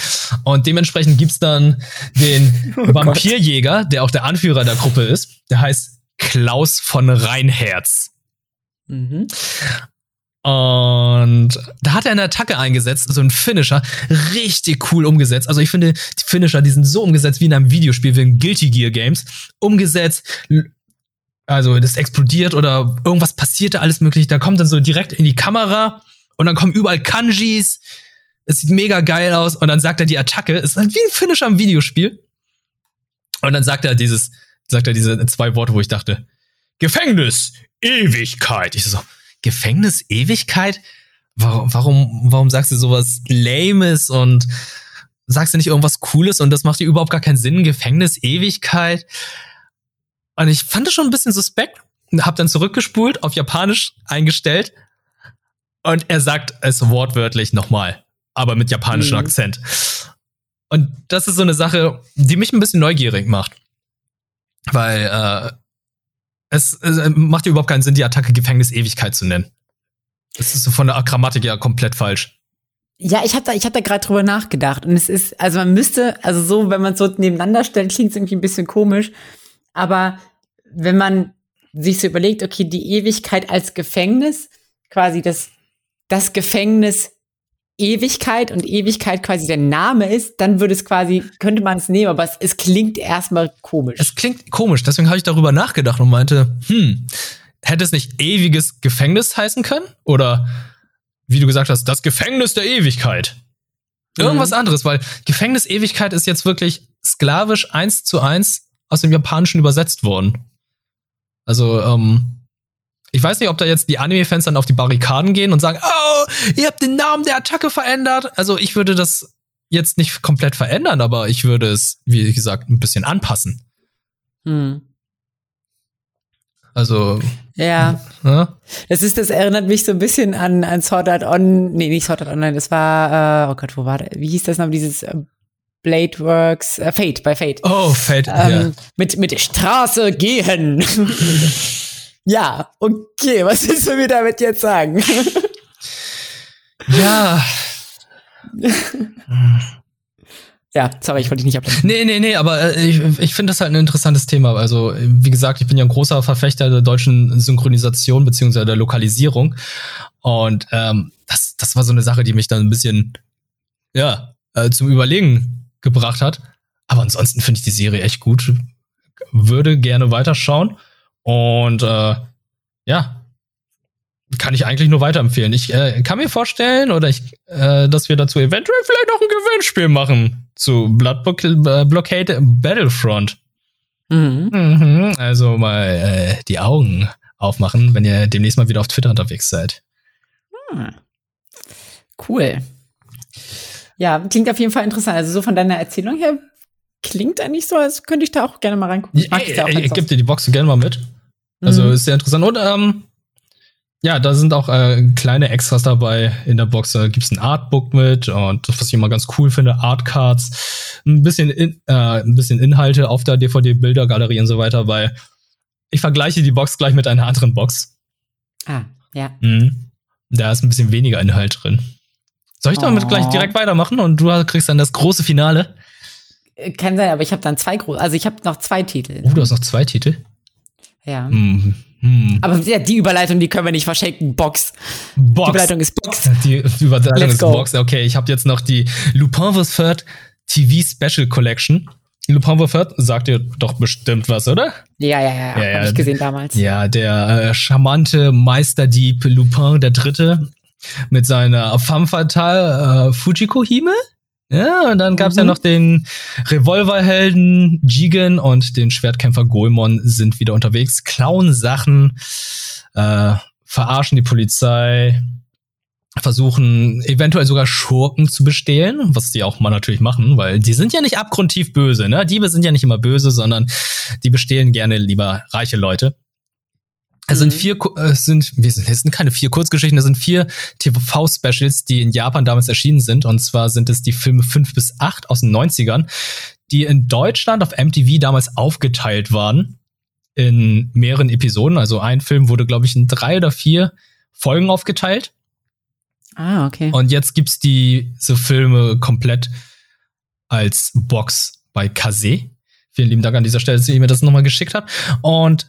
Und dementsprechend gibt's dann den oh Vampirjäger, der auch der Anführer der Gruppe ist. Der heißt Klaus von Reinherz. Mhm. Und da hat er eine Attacke eingesetzt, so ein Finisher, richtig cool umgesetzt. Also ich finde, die Finisher, die sind so umgesetzt wie in einem Videospiel, wie in Guilty Gear Games. Umgesetzt, also das explodiert oder irgendwas passiert da alles mögliche. Da kommt dann so direkt in die Kamera und dann kommen überall Kanjis. Es sieht mega geil aus und dann sagt er die Attacke, ist halt wie ein Finisher im Videospiel. Und dann sagt er dieses, sagt er diese zwei Worte, wo ich dachte, Gefängnis, Ewigkeit. Ich so, Gefängnis, Ewigkeit? Warum, warum, warum sagst du sowas Lames und sagst du nicht irgendwas Cooles und das macht dir überhaupt gar keinen Sinn? Gefängnis, Ewigkeit? Und ich fand das schon ein bisschen suspekt. Hab dann zurückgespult, auf Japanisch eingestellt. Und er sagt es wortwörtlich nochmal, aber mit japanischem mhm. Akzent. Und das ist so eine Sache, die mich ein bisschen neugierig macht. Weil äh, es, es macht ja überhaupt keinen Sinn, die Attacke Gefängnis Ewigkeit zu nennen. Das ist so von der Grammatik ja komplett falsch. Ja, ich habe da, hab da gerade drüber nachgedacht. Und es ist, also man müsste, also so, wenn man so nebeneinander stellt, klingt es irgendwie ein bisschen komisch. Aber wenn man sich so überlegt, okay, die Ewigkeit als Gefängnis, quasi das, das Gefängnis Ewigkeit und Ewigkeit quasi der Name ist, dann würde es quasi, könnte man es nehmen, aber es, es klingt erstmal komisch. Es klingt komisch, deswegen habe ich darüber nachgedacht und meinte, hm, hätte es nicht ewiges Gefängnis heißen können? Oder wie du gesagt hast, das Gefängnis der Ewigkeit. Irgendwas mhm. anderes, weil Gefängnis Ewigkeit ist jetzt wirklich sklavisch eins zu eins aus dem Japanischen übersetzt worden. Also, ähm, ich weiß nicht, ob da jetzt die Anime-Fans dann auf die Barrikaden gehen und sagen, oh, ihr habt den Namen der Attacke verändert. Also ich würde das jetzt nicht komplett verändern, aber ich würde es, wie gesagt, ein bisschen anpassen. Hm. Also. Ja. ja. Das ist, das erinnert mich so ein bisschen an, an Sword Art On, nee, nicht Sword Art Online, das war, äh, oh Gott, wo war der? Wie hieß das noch? Dieses äh, Blade Works, äh, Fate, bei Fate. Oh, Fate, ähm, ja. Mit, mit Straße gehen. ja, okay, was willst du mir damit jetzt sagen? ja. Ja, sorry, ich wollte dich nicht ablenken. Nee, nee, nee, aber äh, ich, ich finde das halt ein interessantes Thema. Also, wie gesagt, ich bin ja ein großer Verfechter der deutschen Synchronisation beziehungsweise der Lokalisierung. Und ähm, das, das war so eine Sache, die mich dann ein bisschen, ja, äh, zum Überlegen gebracht hat. Aber ansonsten finde ich die Serie echt gut. Würde gerne weiterschauen. Und äh, ja, kann ich eigentlich nur weiterempfehlen. Ich äh, kann mir vorstellen, oder ich, äh, dass wir dazu eventuell vielleicht noch ein Gewinnspiel machen zu Blood äh, Blockade Battlefront. Mhm. Mhm, also mal äh, die Augen aufmachen, wenn ihr demnächst mal wieder auf Twitter unterwegs seid. Hm. Cool. Ja, klingt auf jeden Fall interessant. Also so von deiner Erzählung her klingt eigentlich so, als könnte ich da auch gerne mal reingucken. Ich mag ja, ich gebe dir die Box gerne mal mit. Also mhm. ist sehr interessant. Und ähm, ja, da sind auch äh, kleine Extras dabei in der Box. Da gibt's ein Artbook mit und das, was ich immer ganz cool finde, Artcards, ein bisschen, in, äh, ein bisschen Inhalte auf der DVD-Bildergalerie und so weiter. Weil ich vergleiche die Box gleich mit einer anderen Box. Ah, ja. Mhm. Da ist ein bisschen weniger Inhalt drin. Soll ich damit oh. gleich direkt weitermachen und du kriegst dann das große Finale? Kann sein, aber ich habe dann zwei große, also ich habe noch zwei Titel. Oh, du hast noch zwei Titel? Ja. Mhm. Hm. Aber die Überleitung, die können wir nicht verschenken. Box. Box. Die Überleitung ist Box. Die Überleitung Let's ist go. Box. Okay, ich habe jetzt noch die Lupin the Third TV Special Collection. Lupin the Third sagt dir doch bestimmt was, oder? Ja, ja, ja. ja, ja hab ich gesehen damals. Ja, der äh, charmante Meisterdieb Lupin der Dritte mit seiner femme fatale äh, Fujiko Hime. Ja, und dann gab's mhm. ja noch den Revolverhelden Jigen und den Schwertkämpfer Goemon sind wieder unterwegs, klauen Sachen, äh, verarschen die Polizei, versuchen eventuell sogar Schurken zu bestehlen, was die auch mal natürlich machen, weil die sind ja nicht abgrundtief böse, ne? Diebe sind ja nicht immer böse, sondern die bestehlen gerne lieber reiche Leute. Es sind mhm. vier, es sind, es sind keine vier Kurzgeschichten, es sind vier TV-Specials, die in Japan damals erschienen sind. Und zwar sind es die Filme fünf bis acht aus den 90ern, die in Deutschland auf MTV damals aufgeteilt waren in mehreren Episoden. Also ein Film wurde, glaube ich, in drei oder vier Folgen aufgeteilt. Ah, okay. Und jetzt gibt's diese Filme komplett als Box bei Kase. Vielen lieben Dank an dieser Stelle, dass ihr mir das nochmal geschickt habt. Und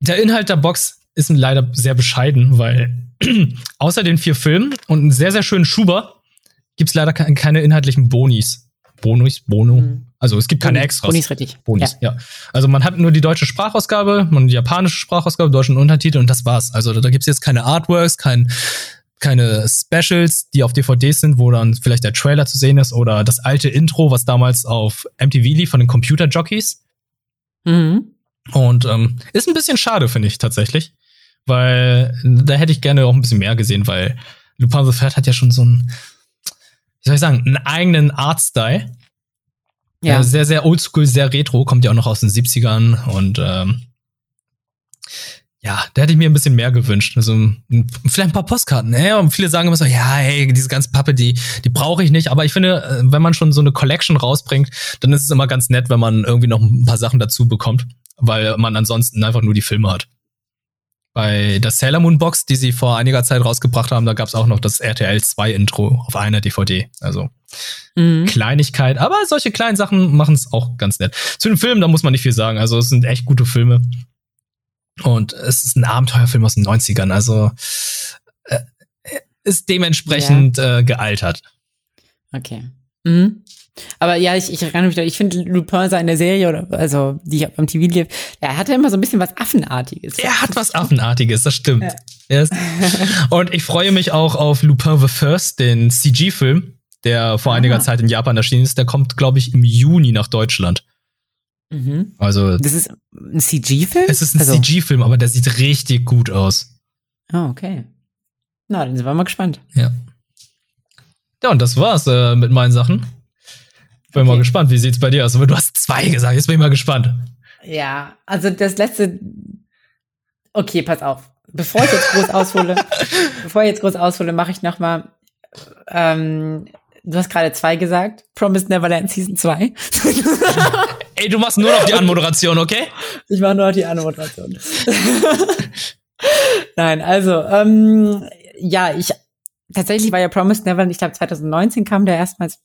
der Inhalt der Box ist leider sehr bescheiden, weil außer den vier Filmen und einen sehr, sehr schönen Schuber gibt's leider keine inhaltlichen Bonis. Bonus, Bono. Mhm. Also es gibt keine Extras. Bonis richtig. Bonis, ja. ja. Also man hat nur die deutsche Sprachausgabe, man die japanische Sprachausgabe, deutschen Untertitel und das war's. Also da gibt's jetzt keine Artworks, kein, keine Specials, die auf DVDs sind, wo dann vielleicht der Trailer zu sehen ist oder das alte Intro, was damals auf MTV lief von den Computer-Jockeys. Mhm. Und ähm, ist ein bisschen schade, finde ich tatsächlich. Weil da hätte ich gerne auch ein bisschen mehr gesehen, weil Lupin the Third hat ja schon so einen, wie soll ich sagen, einen eigenen Artstyle. Ja. Äh, sehr, sehr oldschool, sehr retro, kommt ja auch noch aus den 70ern und ähm, ja, da hätte ich mir ein bisschen mehr gewünscht. Also vielleicht ein paar Postkarten. Ey? Und viele sagen immer so, ja, hey, diese ganze Pappe, die, die brauche ich nicht. Aber ich finde, äh, wenn man schon so eine Collection rausbringt, dann ist es immer ganz nett, wenn man irgendwie noch ein paar Sachen dazu bekommt weil man ansonsten einfach nur die Filme hat. Bei der Sailor Moon Box, die sie vor einiger Zeit rausgebracht haben, da gab es auch noch das RTL 2 Intro auf einer DVD. Also mhm. Kleinigkeit, aber solche kleinen Sachen machen es auch ganz nett. Zu den Filmen, da muss man nicht viel sagen. Also es sind echt gute Filme. Und es ist ein Abenteuerfilm aus den 90ern, also äh, ist dementsprechend ja. äh, gealtert. Okay. Mhm. Aber ja, ich, ich erinnere mich, ich finde Lupin in der Serie oder also die am TV lief, er hatte immer so ein bisschen was Affenartiges. Er hat was Affenartiges, das stimmt. Ja. Yes. Und ich freue mich auch auf Lupin the First, den CG-Film, der vor ah. einiger Zeit in Japan erschienen ist. Der kommt, glaube ich, im Juni nach Deutschland. Mhm. Also. Das ist ein CG-Film? Es ist ein also. CG-Film, aber der sieht richtig gut aus. Ah, oh, okay. Na, dann sind wir mal gespannt. Ja. Ja, und das war's äh, mit meinen Sachen. Bin okay. mal gespannt, wie sieht's bei dir aus? Aber du hast zwei gesagt, jetzt bin ich mal gespannt. Ja, also das letzte. Okay, pass auf. Bevor ich jetzt groß aushole, bevor ich jetzt groß aushole, mache ich noch mal. Ähm, du hast gerade zwei gesagt. Promised Neverland Season 2. Ey, du machst nur noch die Anmoderation, okay? Ich mache nur noch die Anmoderation. Nein, also, ähm, ja, ich tatsächlich war ja Promised Neverland, ich glaube 2019 kam der erstmals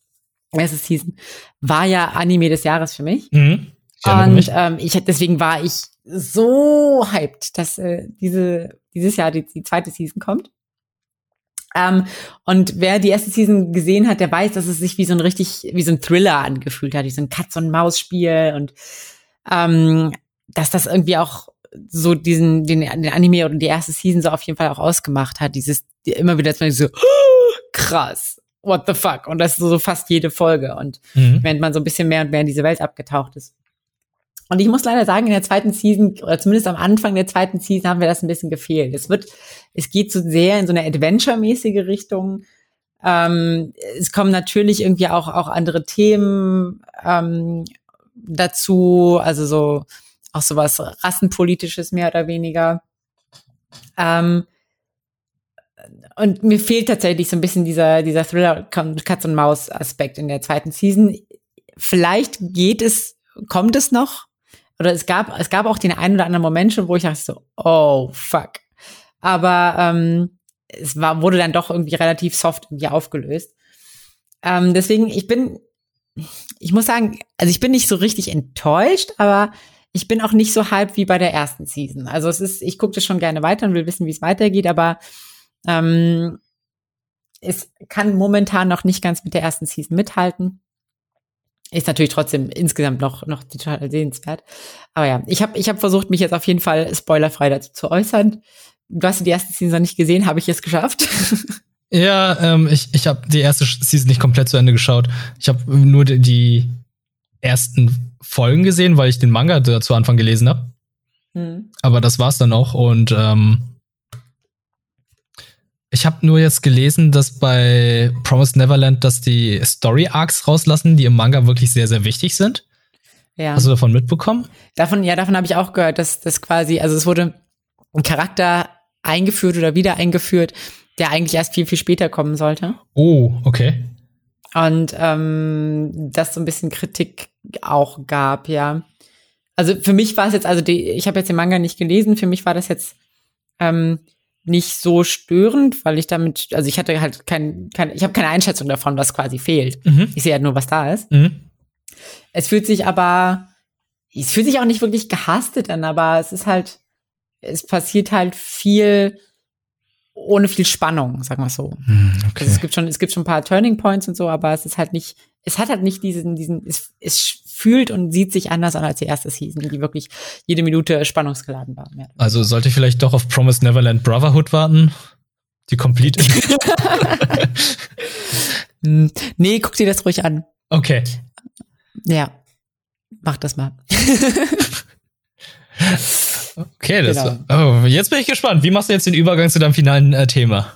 erste Season, war ja Anime des Jahres für mich. Mhm. Und ähm, ich deswegen war ich so hyped, dass äh, diese dieses Jahr die, die zweite Season kommt. Ähm, und wer die erste Season gesehen hat, der weiß, dass es sich wie so ein richtig, wie so ein Thriller angefühlt hat, wie so ein Katz-und-Maus-Spiel und ähm, dass das irgendwie auch so diesen, den, den Anime oder die erste Season so auf jeden Fall auch ausgemacht hat. Dieses, immer wieder so, oh, krass, what the fuck? Und das ist so fast jede Folge. Und mhm. während man so ein bisschen mehr und mehr in diese Welt abgetaucht ist. Und ich muss leider sagen, in der zweiten Season, oder zumindest am Anfang der zweiten Season, haben wir das ein bisschen gefehlt. Es wird, es geht so sehr in so eine Adventure-mäßige Richtung. Ähm, es kommen natürlich irgendwie auch, auch andere Themen ähm, dazu, also so auch sowas rassenpolitisches mehr oder weniger. Ähm, und mir fehlt tatsächlich so ein bisschen dieser, dieser Thriller Katz und Maus Aspekt in der zweiten Season. Vielleicht geht es, kommt es noch? Oder es gab, es gab auch den einen oder anderen Moment schon, wo ich dachte so, oh fuck. Aber ähm, es war, wurde dann doch irgendwie relativ soft irgendwie aufgelöst. Ähm, deswegen, ich bin, ich muss sagen, also ich bin nicht so richtig enttäuscht, aber ich bin auch nicht so hype wie bei der ersten Season. Also es ist, ich gucke das schon gerne weiter und will wissen, wie es weitergeht, aber ähm, es kann momentan noch nicht ganz mit der ersten Season mithalten. Ist natürlich trotzdem insgesamt noch, noch total sehenswert. Aber ja, ich habe ich hab versucht, mich jetzt auf jeden Fall spoilerfrei dazu zu äußern. Du hast die erste Season noch nicht gesehen, habe ich es geschafft. Ja, ähm, ich, ich habe die erste Season nicht komplett zu Ende geschaut. Ich habe nur die, die ersten Folgen gesehen, weil ich den Manga zu Anfang gelesen habe. Mhm. Aber das war's dann auch. Und ähm, ich habe nur jetzt gelesen, dass bei Promised Neverland, dass die Story Arcs rauslassen, die im Manga wirklich sehr, sehr wichtig sind. Ja. Hast du davon mitbekommen? Davon, ja, davon habe ich auch gehört, dass das quasi, also es wurde ein Charakter eingeführt oder wieder eingeführt, der eigentlich erst viel, viel später kommen sollte. Oh, okay. Und ähm, das so ein bisschen Kritik auch gab, ja. Also für mich war es jetzt, also die, ich habe jetzt den Manga nicht gelesen, für mich war das jetzt ähm, nicht so störend, weil ich damit, also ich hatte halt kein, kein ich habe keine Einschätzung davon, was quasi fehlt. Mhm. Ich sehe halt nur, was da ist. Mhm. Es fühlt sich aber, es fühlt sich auch nicht wirklich gehastet an, aber es ist halt, es passiert halt viel ohne viel Spannung, sagen wir so. Mhm, okay. Also es gibt schon, es gibt schon ein paar Turning Points und so, aber es ist halt nicht, es hat halt nicht diesen, diesen, es, es fühlt und sieht sich anders an als die erste Season, die wirklich jede Minute spannungsgeladen war. Ja. Also sollte ich vielleicht doch auf Promise Neverland Brotherhood warten? Die Complete. Nee, guck dir das ruhig an. Okay. Ja. Mach das mal. okay, das genau. oh, jetzt bin ich gespannt. Wie machst du jetzt den Übergang zu deinem finalen äh, Thema?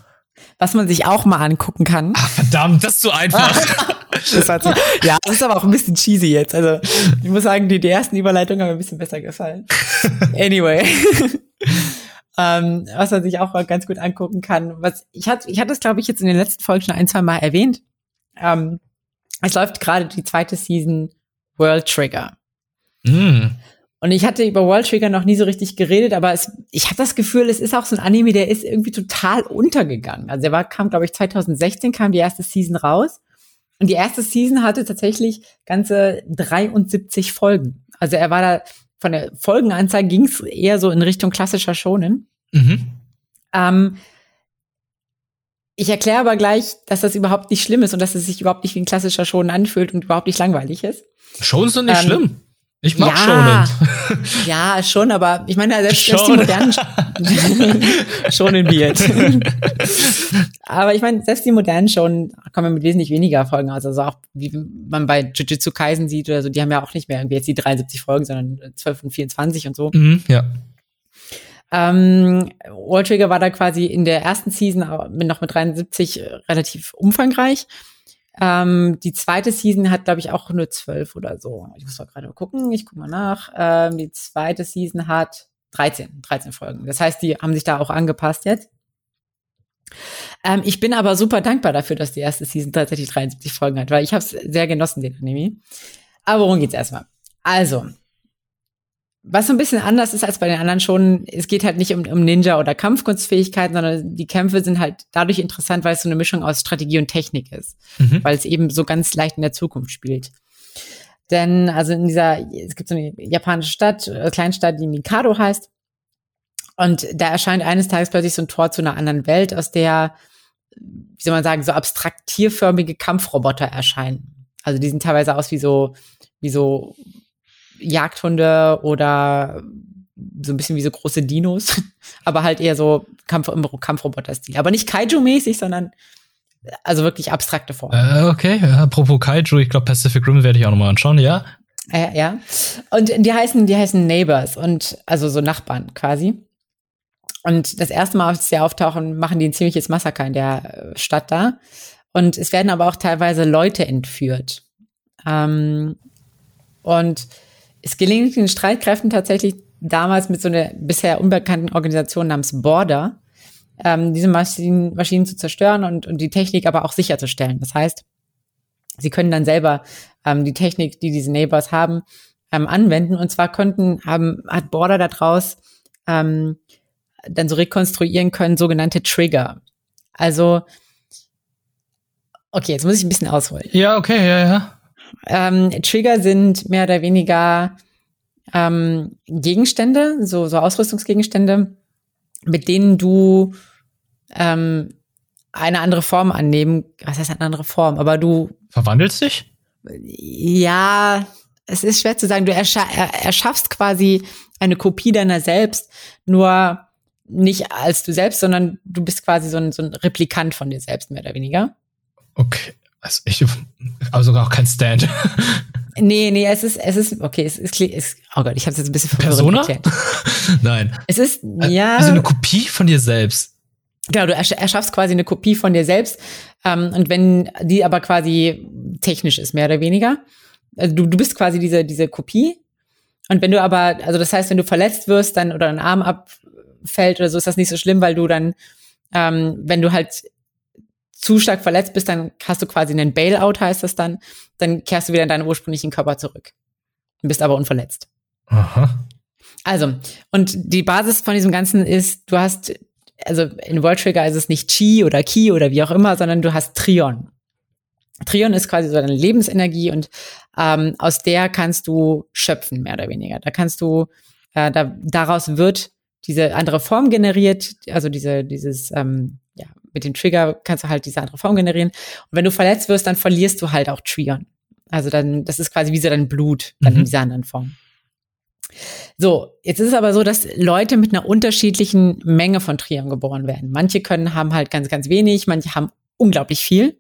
Was man sich auch mal angucken kann. Ach, verdammt, das ist zu einfach. Das hat sich, ja, das ist aber auch ein bisschen cheesy jetzt. Also ich muss sagen, die, die ersten Überleitungen haben mir ein bisschen besser gefallen. Anyway. ähm, was man sich auch ganz gut angucken kann. Was ich hatte, ich hatte es, glaube ich, jetzt in den letzten Folgen schon ein, zwei Mal erwähnt. Ähm, es läuft gerade die zweite Season World Trigger. Mm. Und ich hatte über World Trigger noch nie so richtig geredet, aber es, ich habe das Gefühl, es ist auch so ein Anime, der ist irgendwie total untergegangen. Also er war, kam, glaube ich, 2016 kam die erste Season raus. Und die erste Season hatte tatsächlich ganze 73 Folgen. Also er war da von der Folgenanzahl ging es eher so in Richtung klassischer Schonen. Mhm. Ähm, ich erkläre aber gleich, dass das überhaupt nicht schlimm ist und dass es sich überhaupt nicht wie ein klassischer Schonen anfühlt und überhaupt nicht langweilig ist. Schonen sind nicht ähm, schlimm. Ich mag ja, Shonen. Ja, schon, aber ich meine, selbst, selbst die modernen Shonen Beard. aber ich meine, selbst die modernen Shonen kommen mit wesentlich weniger Folgen aus. Also auch, wie man bei Jujutsu Kaisen sieht oder so, die haben ja auch nicht mehr irgendwie jetzt die 73 Folgen, sondern 12 und 24 und so. Mhm, ja. Ähm, Wall Trigger war da quasi in der ersten Season noch mit 73 relativ umfangreich. Ähm, die zweite Season hat, glaube ich, auch nur zwölf oder so. Ich muss mal gerade gucken, ich gucke mal nach. Ähm, die zweite Season hat 13, 13 Folgen. Das heißt, die haben sich da auch angepasst jetzt. Ähm, ich bin aber super dankbar dafür, dass die erste Season tatsächlich 73 Folgen hat, weil ich habe es sehr genossen, den Anime. Aber worum geht's erstmal? Also, was so ein bisschen anders ist als bei den anderen schon, es geht halt nicht um, um Ninja oder Kampfkunstfähigkeiten, sondern die Kämpfe sind halt dadurch interessant, weil es so eine Mischung aus Strategie und Technik ist, mhm. weil es eben so ganz leicht in der Zukunft spielt. Denn also in dieser, es gibt so eine japanische Stadt, äh, Kleinstadt, die Mikado heißt. Und da erscheint eines Tages plötzlich so ein Tor zu einer anderen Welt, aus der, wie soll man sagen, so abstraktierförmige Kampfroboter erscheinen. Also die sind teilweise aus wie so, wie so Jagdhunde oder so ein bisschen wie so große Dinos, aber halt eher so Kampf im Kampfroboter-Stil. Aber nicht Kaiju-mäßig, sondern also wirklich abstrakte Form. Äh, okay, apropos Kaiju, ich glaube Pacific Rim werde ich auch nochmal anschauen, ja? Äh, ja. Und die heißen, die heißen Neighbors und also so Nachbarn quasi. Und das erste Mal, als sie auftauchen, machen die ein ziemliches Massaker in der äh, Stadt da. Und es werden aber auch teilweise Leute entführt. Ähm, und es gelingt den Streitkräften tatsächlich damals mit so einer bisher unbekannten Organisation namens Border, ähm, diese Maschinen, Maschinen zu zerstören und, und die Technik aber auch sicherzustellen. Das heißt, sie können dann selber ähm, die Technik, die diese Neighbors haben, ähm, anwenden. Und zwar konnten, haben, hat Border daraus ähm, dann so rekonstruieren können, sogenannte Trigger. Also, okay, jetzt muss ich ein bisschen ausholen. Ja, okay, ja, ja. Ähm, Trigger sind mehr oder weniger ähm, Gegenstände, so, so Ausrüstungsgegenstände, mit denen du ähm, eine andere Form annehmen. Was heißt eine andere Form? Aber du verwandelst dich? Ja, es ist schwer zu sagen. Du erscha erschaffst quasi eine Kopie deiner selbst, nur nicht als du selbst, sondern du bist quasi so ein, so ein Replikant von dir selbst, mehr oder weniger. Okay. Also ich, aber sogar auch kein Stand. Nee, nee, es ist, es ist, okay, es ist, es, oh Gott, ich habe es jetzt ein bisschen Persona? Nein. Es ist, ja. Also eine Kopie von dir selbst. Genau, du erschaffst quasi eine Kopie von dir selbst. Ähm, und wenn die aber quasi technisch ist, mehr oder weniger. Also du, du bist quasi diese, diese Kopie. Und wenn du aber, also das heißt, wenn du verletzt wirst, dann oder ein Arm abfällt oder so, ist das nicht so schlimm, weil du dann, ähm, wenn du halt zu stark verletzt bist, dann hast du quasi einen Bailout, heißt das dann. Dann kehrst du wieder in deinen ursprünglichen Körper zurück. Bist aber unverletzt. Aha. Also, und die Basis von diesem Ganzen ist, du hast, also in World Trigger ist es nicht Chi oder Ki oder wie auch immer, sondern du hast Trion. Trion ist quasi so deine Lebensenergie und ähm, aus der kannst du schöpfen, mehr oder weniger. Da kannst du, äh, da, daraus wird diese andere Form generiert, also diese, dieses, ähm, mit dem Trigger kannst du halt diese andere Form generieren. Und wenn du verletzt wirst, dann verlierst du halt auch Trion. Also dann, das ist quasi wie so dein Blut, dann mhm. in dieser anderen Form. So, jetzt ist es aber so, dass Leute mit einer unterschiedlichen Menge von Trion geboren werden. Manche können haben halt ganz, ganz wenig, manche haben unglaublich viel.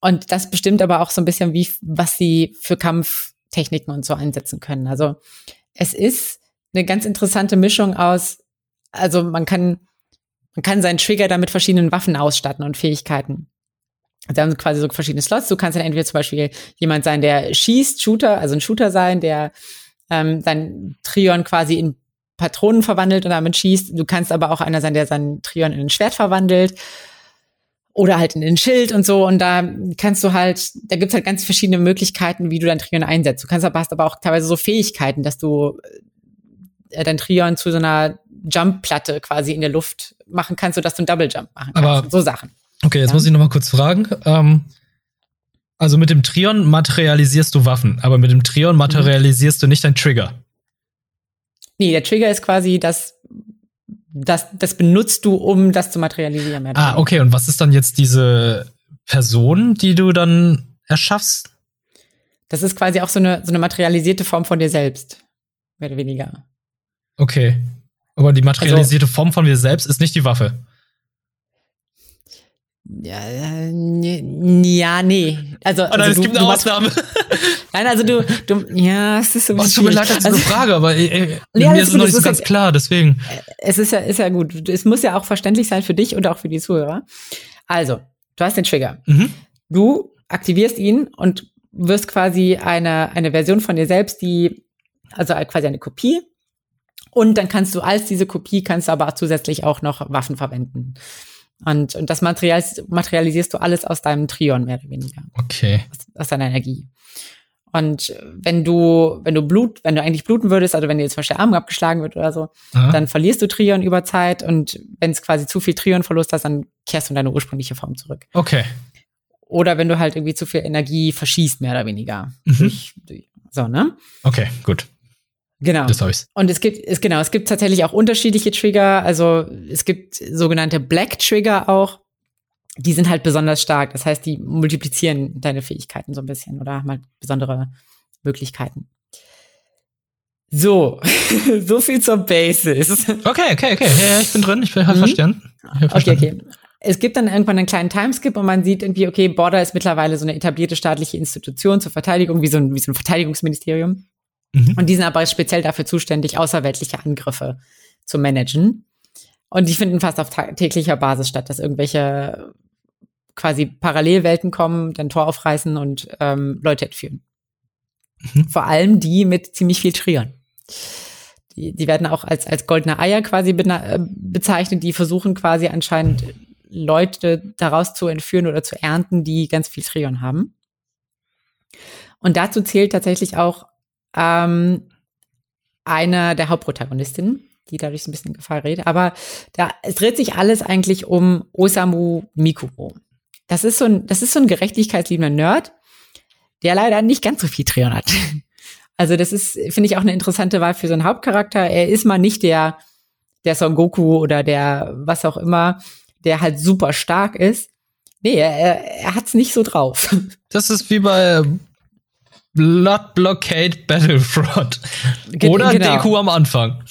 Und das bestimmt aber auch so ein bisschen, wie, was sie für Kampftechniken und so einsetzen können. Also es ist eine ganz interessante Mischung aus, also man kann man kann seinen Trigger dann mit verschiedenen Waffen ausstatten und Fähigkeiten. Also haben quasi so verschiedene Slots. Du kannst dann entweder zum Beispiel jemand sein, der schießt, Shooter, also ein Shooter sein, der ähm, sein Trion quasi in Patronen verwandelt und damit schießt. Du kannst aber auch einer sein, der sein Trion in ein Schwert verwandelt oder halt in den Schild und so. Und da kannst du halt, da gibt's halt ganz verschiedene Möglichkeiten, wie du dein Trion einsetzt. Du kannst aber hast aber auch teilweise so Fähigkeiten, dass du äh, dein Trion zu so einer Jump-Platte quasi in der Luft machen kannst, sodass du einen Double Jump machen kannst. Aber, so Sachen. Okay, jetzt ja. muss ich noch mal kurz fragen. Ähm, also mit dem Trion materialisierst du Waffen, aber mit dem Trion materialisierst mhm. du nicht deinen Trigger. Nee, der Trigger ist quasi das, das, das benutzt du, um das zu materialisieren. Ah, okay. Und was ist dann jetzt diese Person, die du dann erschaffst? Das ist quasi auch so eine, so eine materialisierte Form von dir selbst. Mehr oder weniger. Okay. Aber die materialisierte also, Form von dir selbst ist nicht die Waffe. Ja, ja, nee. Also, oh nein, also es du, gibt eine Ausnahme. nein, also du, du, ja, es ist so ein bisschen. tut mir leid, das ist also, eine Frage, aber ey, äh, nee, mir ist es noch nicht so ganz ja, klar, deswegen. Es ist ja, ist ja gut. Es muss ja auch verständlich sein für dich und auch für die Zuhörer. Also, du hast den Trigger. Mhm. Du aktivierst ihn und wirst quasi eine, eine Version von dir selbst, die, also quasi eine Kopie. Und dann kannst du als diese Kopie, kannst du aber auch zusätzlich auch noch Waffen verwenden. Und, und das Material, materialisierst du alles aus deinem Trion, mehr oder weniger. Okay. Aus, aus deiner Energie. Und wenn du, wenn du Blut, wenn du eigentlich bluten würdest, also wenn dir zum Beispiel der Arm abgeschlagen wird oder so, Aha. dann verlierst du Trion über Zeit und wenn es quasi zu viel Trion-Verlust hast, dann kehrst du in deine ursprüngliche Form zurück. Okay. Oder wenn du halt irgendwie zu viel Energie verschießt, mehr oder weniger. Mhm. So, ne? Okay, gut. Genau. Das ich's. Und es gibt, es, genau, es gibt tatsächlich auch unterschiedliche Trigger. Also es gibt sogenannte Black Trigger auch. Die sind halt besonders stark. Das heißt, die multiplizieren deine Fähigkeiten so ein bisschen oder haben halt besondere Möglichkeiten. So, so viel zur Basis. Okay, okay, okay. Ja, ja ich bin drin. Ich will halt mhm. verstanden. Okay, okay. Es gibt dann irgendwann einen kleinen Timeskip und man sieht irgendwie, okay, Border ist mittlerweile so eine etablierte staatliche Institution zur Verteidigung, wie so ein, wie so ein Verteidigungsministerium. Mhm. Und die sind aber speziell dafür zuständig, außerweltliche Angriffe zu managen. Und die finden fast auf täglicher Basis statt, dass irgendwelche quasi Parallelwelten kommen, dann Tor aufreißen und ähm, Leute entführen. Mhm. Vor allem die mit ziemlich viel Trieren. Die, die werden auch als, als goldene Eier quasi äh, bezeichnet, die versuchen quasi anscheinend Leute daraus zu entführen oder zu ernten, die ganz viel Trion haben. Und dazu zählt tatsächlich auch ähm, einer der Hauptprotagonistinnen, die dadurch so ein bisschen in Gefahr redet. Aber da, es dreht sich alles eigentlich um Osamu Mikuro. Das ist so ein, das ist so ein gerechtigkeitsliebender Nerd, der leider nicht ganz so viel Trion hat. Also das ist, finde ich, auch eine interessante Wahl für so einen Hauptcharakter. Er ist mal nicht der, der Son Goku oder der was auch immer, der halt super stark ist. Nee, er, er hat's nicht so drauf. Das ist wie bei Blood Blockade Battlefront. Oder genau. Deku am Anfang.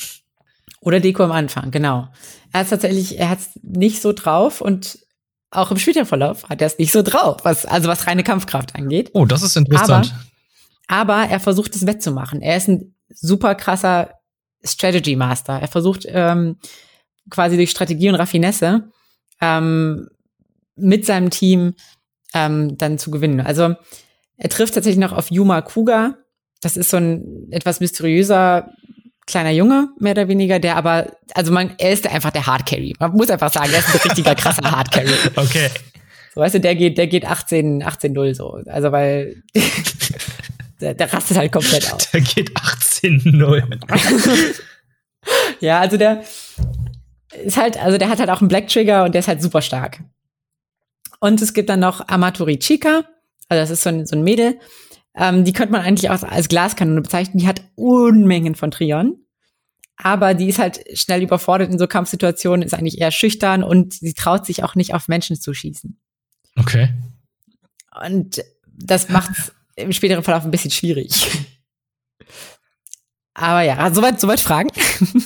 Oder Deku am Anfang, genau. Er hat tatsächlich, er hat es nicht so drauf und auch im Spielverlauf hat er es nicht so drauf, was, also was reine Kampfkraft angeht. Oh, das ist interessant. Aber, aber er versucht es wettzumachen. Er ist ein super krasser Strategy Master. Er versucht ähm, quasi durch Strategie und Raffinesse ähm, mit seinem Team ähm, dann zu gewinnen. Also er trifft tatsächlich noch auf Yuma Kuga. Das ist so ein etwas mysteriöser kleiner Junge, mehr oder weniger, der aber, also man, er ist einfach der Hard Carry. Man muss einfach sagen, er ist ein richtiger krasser Hard Carry. Okay. So, weißt du, der geht, der geht 18, 18-0 so. Also, weil, der, der rastet halt komplett aus. Der geht 18-0. ja, also der ist halt, also der hat halt auch einen Black Trigger und der ist halt super stark. Und es gibt dann noch Amatori Chica. Also das ist so ein, so ein Mädel, ähm, die könnte man eigentlich auch als Glaskanone bezeichnen. Die hat Unmengen von Trion. Aber die ist halt schnell überfordert in so Kampfsituationen, ist eigentlich eher schüchtern und sie traut sich auch nicht auf Menschen zu schießen. Okay. Und das macht es im späteren Verlauf ein bisschen schwierig. Aber ja, soweit, soweit Fragen?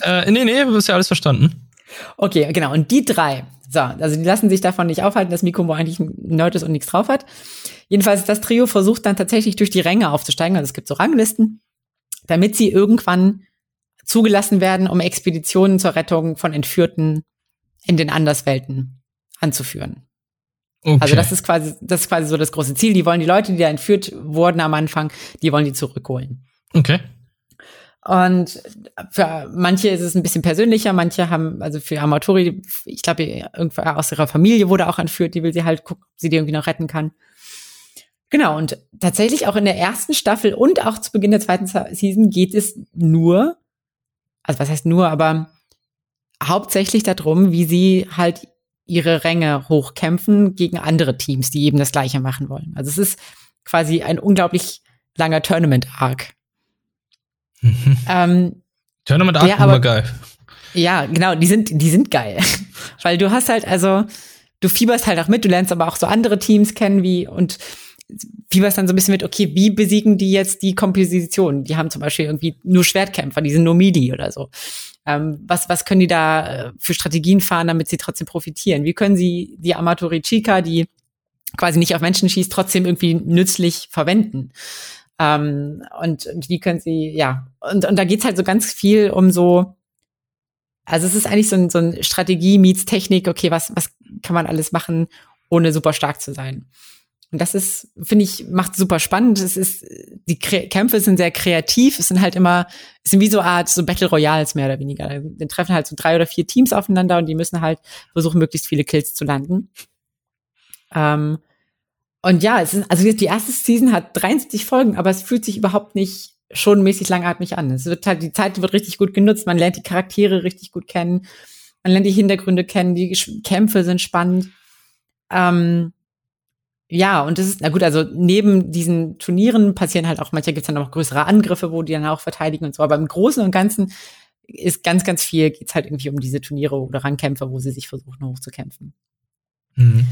Äh, nee, nee, du hast ja alles verstanden. Okay, genau. Und die drei, so, also die lassen sich davon nicht aufhalten, dass Mikomo eigentlich ein Nerd ist und nichts drauf hat. Jedenfalls, das Trio versucht dann tatsächlich durch die Ränge aufzusteigen. Also es gibt so Ranglisten, damit sie irgendwann zugelassen werden, um Expeditionen zur Rettung von Entführten in den Anderswelten anzuführen. Okay. Also das ist quasi, das ist quasi so das große Ziel. Die wollen die Leute, die da entführt wurden am Anfang, die wollen die zurückholen. Okay. Und für manche ist es ein bisschen persönlicher, manche haben, also für Amatori, ich glaube, irgendwer aus ihrer Familie wurde auch entführt, die will sie halt gucken, ob sie die irgendwie noch retten kann. Genau, und tatsächlich auch in der ersten Staffel und auch zu Beginn der zweiten Season geht es nur, also was heißt nur, aber hauptsächlich darum, wie sie halt ihre Ränge hochkämpfen gegen andere Teams, die eben das Gleiche machen wollen. Also es ist quasi ein unglaublich langer Tournament-Arc. Mhm. Ähm, Tournament 8 Ja, ja, aber- immer geil. Ja, genau, die sind, die sind geil. Weil du hast halt, also, du fieberst halt auch mit, du lernst aber auch so andere Teams kennen, wie, und fieberst dann so ein bisschen mit, okay, wie besiegen die jetzt die Komposition? Die haben zum Beispiel irgendwie nur Schwertkämpfer, die sind nur Midi oder so. Ähm, was, was können die da äh, für Strategien fahren, damit sie trotzdem profitieren? Wie können sie die Amatori Chica, die quasi nicht auf Menschen schießt, trotzdem irgendwie nützlich verwenden? Ähm, und, und wie können sie, ja, und, und da geht's halt so ganz viel um so, also es ist eigentlich so ein, so ein Strategie meets Technik, okay, was, was kann man alles machen, ohne super stark zu sein. Und das ist, finde ich, macht super spannend. Es ist, die Kre Kämpfe sind sehr kreativ. Es sind halt immer, es sind wie so eine Art so Battle Royals mehr oder weniger. Dann treffen halt so drei oder vier Teams aufeinander und die müssen halt versuchen, möglichst viele Kills zu landen. Ähm, und ja, es ist, also die erste Season hat 73 Folgen, aber es fühlt sich überhaupt nicht schon mäßig langatmig an. Es wird halt, die Zeit wird richtig gut genutzt, man lernt die Charaktere richtig gut kennen, man lernt die Hintergründe kennen, die Kämpfe sind spannend. Ähm, ja, und das ist, na gut, also neben diesen Turnieren passieren halt auch, manchmal gibt's dann noch größere Angriffe, wo die dann auch verteidigen und so, aber im Großen und Ganzen ist ganz, ganz viel, geht's halt irgendwie um diese Turniere oder Rangkämpfe, wo sie sich versuchen hochzukämpfen. Mhm.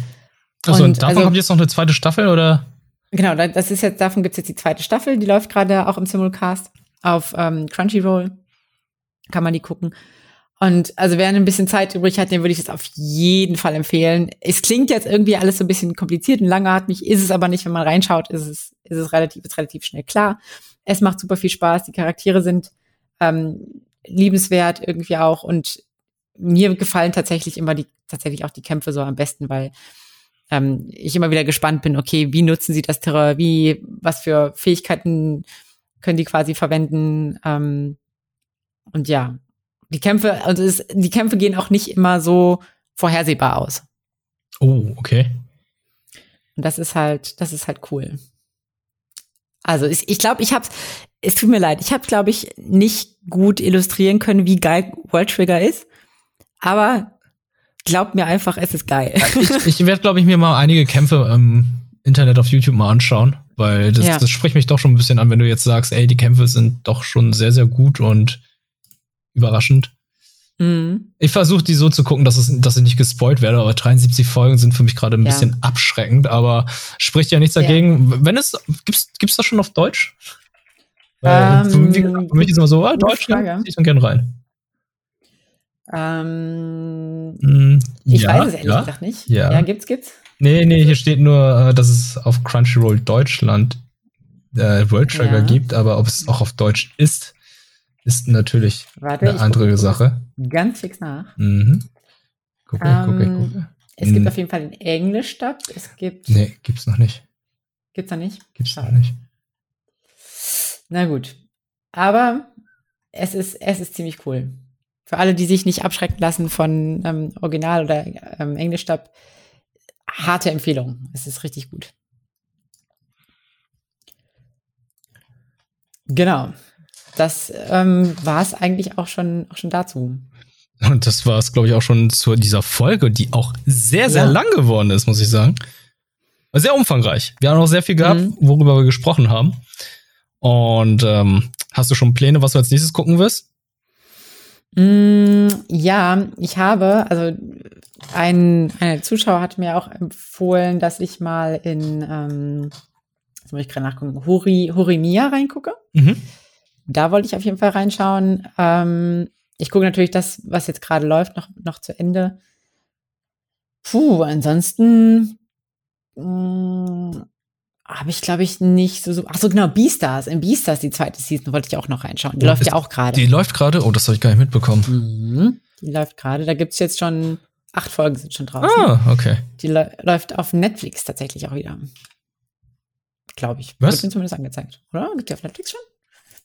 Also, und, Und, davon also- kommt jetzt noch eine zweite Staffel, oder? Genau, da- das ist jetzt, davon gibt's jetzt die zweite Staffel, die läuft gerade auch im Simulcast auf ähm, Crunchyroll. Kann man die gucken. Und also wer ein bisschen Zeit übrig hat, den würde ich es auf jeden Fall empfehlen. Es klingt jetzt irgendwie alles so ein bisschen kompliziert und langatmig, ist es aber nicht, wenn man reinschaut, ist es, ist es relativ, ist relativ schnell klar. Es macht super viel Spaß, die Charaktere sind ähm, liebenswert irgendwie auch. Und mir gefallen tatsächlich immer die, tatsächlich auch die Kämpfe so am besten, weil ähm, ich immer wieder gespannt bin, okay, wie nutzen sie das Terror, wie, was für Fähigkeiten können die quasi verwenden, ähm, und ja, die Kämpfe, also es, die Kämpfe gehen auch nicht immer so vorhersehbar aus. Oh, okay. Und das ist halt, das ist halt cool. Also ich, ich glaube, ich habe, es tut mir leid, ich habe, glaube ich, nicht gut illustrieren können, wie geil World Trigger ist. Aber glaubt mir einfach, es ist geil. Ich, ich werde, glaube ich, mir mal einige Kämpfe im Internet auf YouTube mal anschauen, weil das, Ja. das spricht mich doch schon ein bisschen an, wenn du jetzt sagst, ey, die Kämpfe sind doch schon sehr, sehr gut und überraschend. Mhm. Ich versuche die so zu gucken, dass, es, dass ich nicht gespoilt werde, aber 73 Folgen sind für mich gerade ein Ja. bisschen abschreckend, aber spricht ja nichts Ja. dagegen. Wenn es, gibt's, gibt's das schon auf Deutsch? Ähm, für mich, für mich ist immer so, ah, Deutsch, ja, zieh ich dann gern rein. Ähm, Mm, ich ja, weiß es ehrlich ja. gesagt nicht. Ja. ja, gibt's, gibt's? Nee, nee, hier steht nur, äh, dass es auf Crunchyroll Deutschland äh, World Trigger Ja. gibt, aber ob es auch auf Deutsch ist, ist natürlich Warte, eine andere gucke Sache. ganz fix nach. Mhm. Gucke, gucke, Ähm, gucke. Es gibt Hm. auf jeden Fall den Englisch-Dub. Es gibt, Nee, gibt's noch nicht. gibt's da nicht? Gibt's noch Schade. nicht. Na gut. Aber es ist, es ist ziemlich cool. Für alle, die sich nicht abschrecken lassen von ähm, Original oder ähm, Englisch-Dub, harte Empfehlung. Es ist richtig gut. Genau. Das ähm, war es eigentlich auch schon, auch schon dazu. Und das war es, glaube ich, auch schon zu dieser Folge, die auch sehr, sehr Ja. lang geworden ist, muss ich sagen. Sehr umfangreich. Wir haben auch sehr viel gehabt, Mhm. worüber wir gesprochen haben. Und ähm, hast du schon Pläne, was du als nächstes gucken wirst? Mm, ja, ich habe, also ein, ein Zuschauer hat mir auch empfohlen, dass ich mal in, ähm, jetzt muss ich gerade nachgucken, Hori, Horimiya reingucke. Mhm. Da wollte ich auf jeden Fall reinschauen. Ähm, ich gucke natürlich das, was jetzt gerade läuft, noch, noch zu Ende. Puh, ansonsten mh, habe ich, glaube ich, nicht so, so. Ach so, genau, Beastars. In Beastars, die zweite Season, wollte ich auch noch reinschauen. Die Oh, läuft ist- ja auch gerade. Die läuft gerade. Oh, das habe ich gar nicht mitbekommen. Mhm. Die läuft gerade. Da gibt's jetzt schon, acht Folgen sind schon draußen. Ah, okay. Die lä- läuft auf Netflix tatsächlich auch wieder. Glaube ich. Was? Wird mir zumindest angezeigt. Oder? Gibt die auf Netflix schon?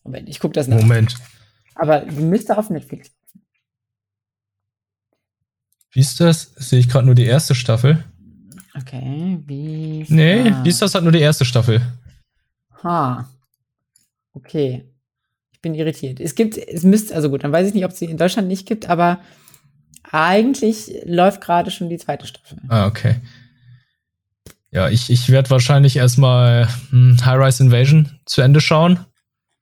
Moment, ich gucke das nach. Moment. Aber die müsste auf Netflix. Wie ist das? Sehe ich gerade nur die erste Staffel? Okay, wie. Nee, wie ist das? Hat nur die erste Staffel. Ha. Okay. Ich bin irritiert. Es gibt, es müsste, also gut, dann weiß ich nicht, ob es sie in Deutschland nicht gibt, aber eigentlich läuft gerade schon die zweite Staffel. Ah, okay. Ja, ich, ich werde wahrscheinlich erstmal hm, High Rise Invasion zu Ende schauen.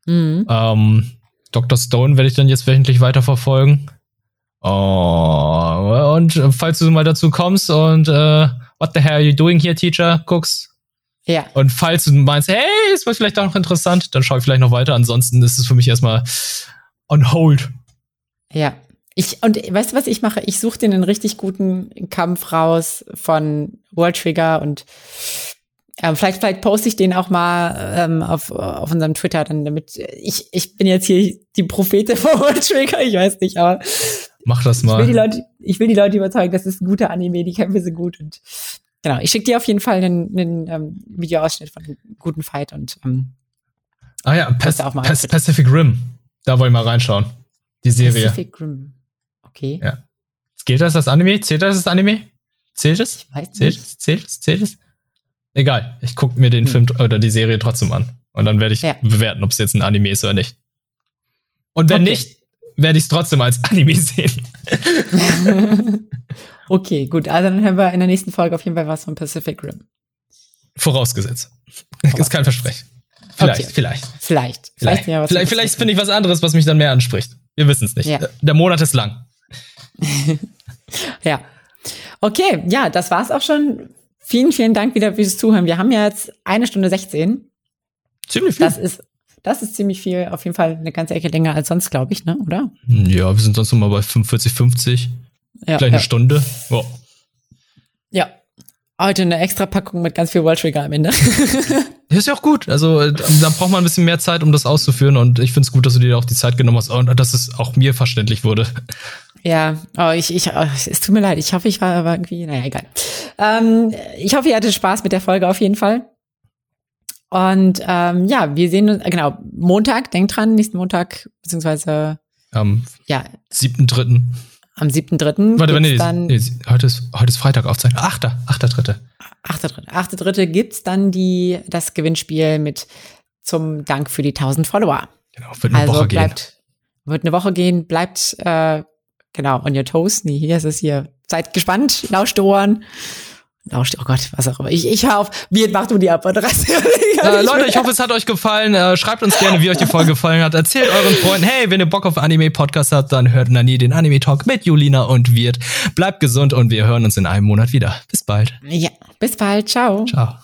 Mhm. Ähm, Dr. Stone werde ich dann jetzt wöchentlich weiterverfolgen. Oh, und falls du mal dazu kommst und äh, What the hell are you doing here, Teacher, guckst. Ja. Und falls du meinst, hey, ist was vielleicht auch noch interessant, dann schau ich vielleicht noch weiter. Ansonsten ist es für mich erstmal on hold. Ja. Ich, und weißt du, was ich mache? Ich suche den einen richtig guten Kampf raus von World Trigger und ähm, vielleicht, vielleicht poste ich den auch mal ähm, auf, auf unserem Twitter, dann damit ich, ich bin jetzt hier die Prophete von World Trigger, ich weiß nicht, aber Mach das ich mal. will die Leute, ich will die Leute überzeugen, das ist ein guter Anime, die Kämpfe sind gut und genau, ich schicke dir auf jeden Fall einen, einen ähm, Videoausschnitt von einem guten Fight und ähm, ah ja, Pas Poste auch mal Pas. Pacific Rim. Da wollen wir mal reinschauen. Die Serie. Pacific Rim. Okay. Ja. Gilt das als Anime? Zählt das als Anime? Zählt es? Ich weiß Zählt nicht. es? Zählt es? Zählt es? Egal. Ich gucke mir den Hm. Film oder die Serie trotzdem an. Und dann werde ich Ja. bewerten, ob es jetzt ein Anime ist oder nicht. Und wenn Okay. nicht, werde ich es trotzdem als Anime sehen. okay, gut. Also dann hören wir in der nächsten Folge auf jeden Fall was von Pacific Rim. Vorausgesetzt. Ist kein Versprechen. Vielleicht, Okay. vielleicht. Vielleicht. Vielleicht, ja vielleicht, vielleicht Pacific finde ich was anderes, was mich dann mehr anspricht. Wir wissen es nicht. Ja. Der Monat ist lang. Ja. Okay, ja, das war's auch schon. Vielen, vielen Dank wieder fürs Zuhören. Wir haben ja jetzt eine Stunde 16. Ziemlich viel. Das ist, das ist ziemlich viel. Auf jeden Fall eine ganze Ecke länger als sonst, glaube ich, ne? Oder? ja, wir sind sonst mal bei 45, 50. Ja. Vielleicht eine ja. Stunde. Ja. ja. Heute eine extra Packung mit ganz viel World Trigger am Ende. Ist ja auch gut. Also, äh, dann braucht man ein bisschen mehr Zeit, um das auszuführen. Und ich finde es gut, dass du dir auch die Zeit genommen hast und dass es auch mir verständlich wurde. Ja, oh, ich, ich, oh, es tut mir leid. Ich hoffe, ich war aber irgendwie, naja, egal. Ähm, ich hoffe, ihr hattet Spaß mit der Folge auf jeden Fall. Und ähm, ja, wir sehen uns, genau, Montag, denkt dran, nächsten Montag, beziehungsweise, Am ja, 7.3. am 7.3. Warte, nee, dann, nee, heute ist, heute ist Freitag aufzeichnen. 8. 8.3. 8.3. 8.3. gibt's dann die, das Gewinnspiel mit zum Dank für die 1000 Follower. Genau, wird eine also Woche gehen. bleibt, wird eine Woche gehen, bleibt, äh, genau, on your toes. Nee, hier ist es hier. Seid gespannt, lauscht Ohren. Lauscht, oh Gott, was auch immer. Ich, ich hör auf. Wie mach du die Abmoderation? Äh, Leute, ich hoffe, es hat euch gefallen. Äh, schreibt uns gerne, wie euch die Folge gefallen hat. Erzählt euren Freunden, hey, wenn ihr Bock auf Anime-Podcast habt, dann hört Nani den Anime-Talk mit Julina und Wirt. Bleibt gesund und wir hören uns in einem Monat wieder. Bis bald. Ja, bis bald. Ciao. Ciao.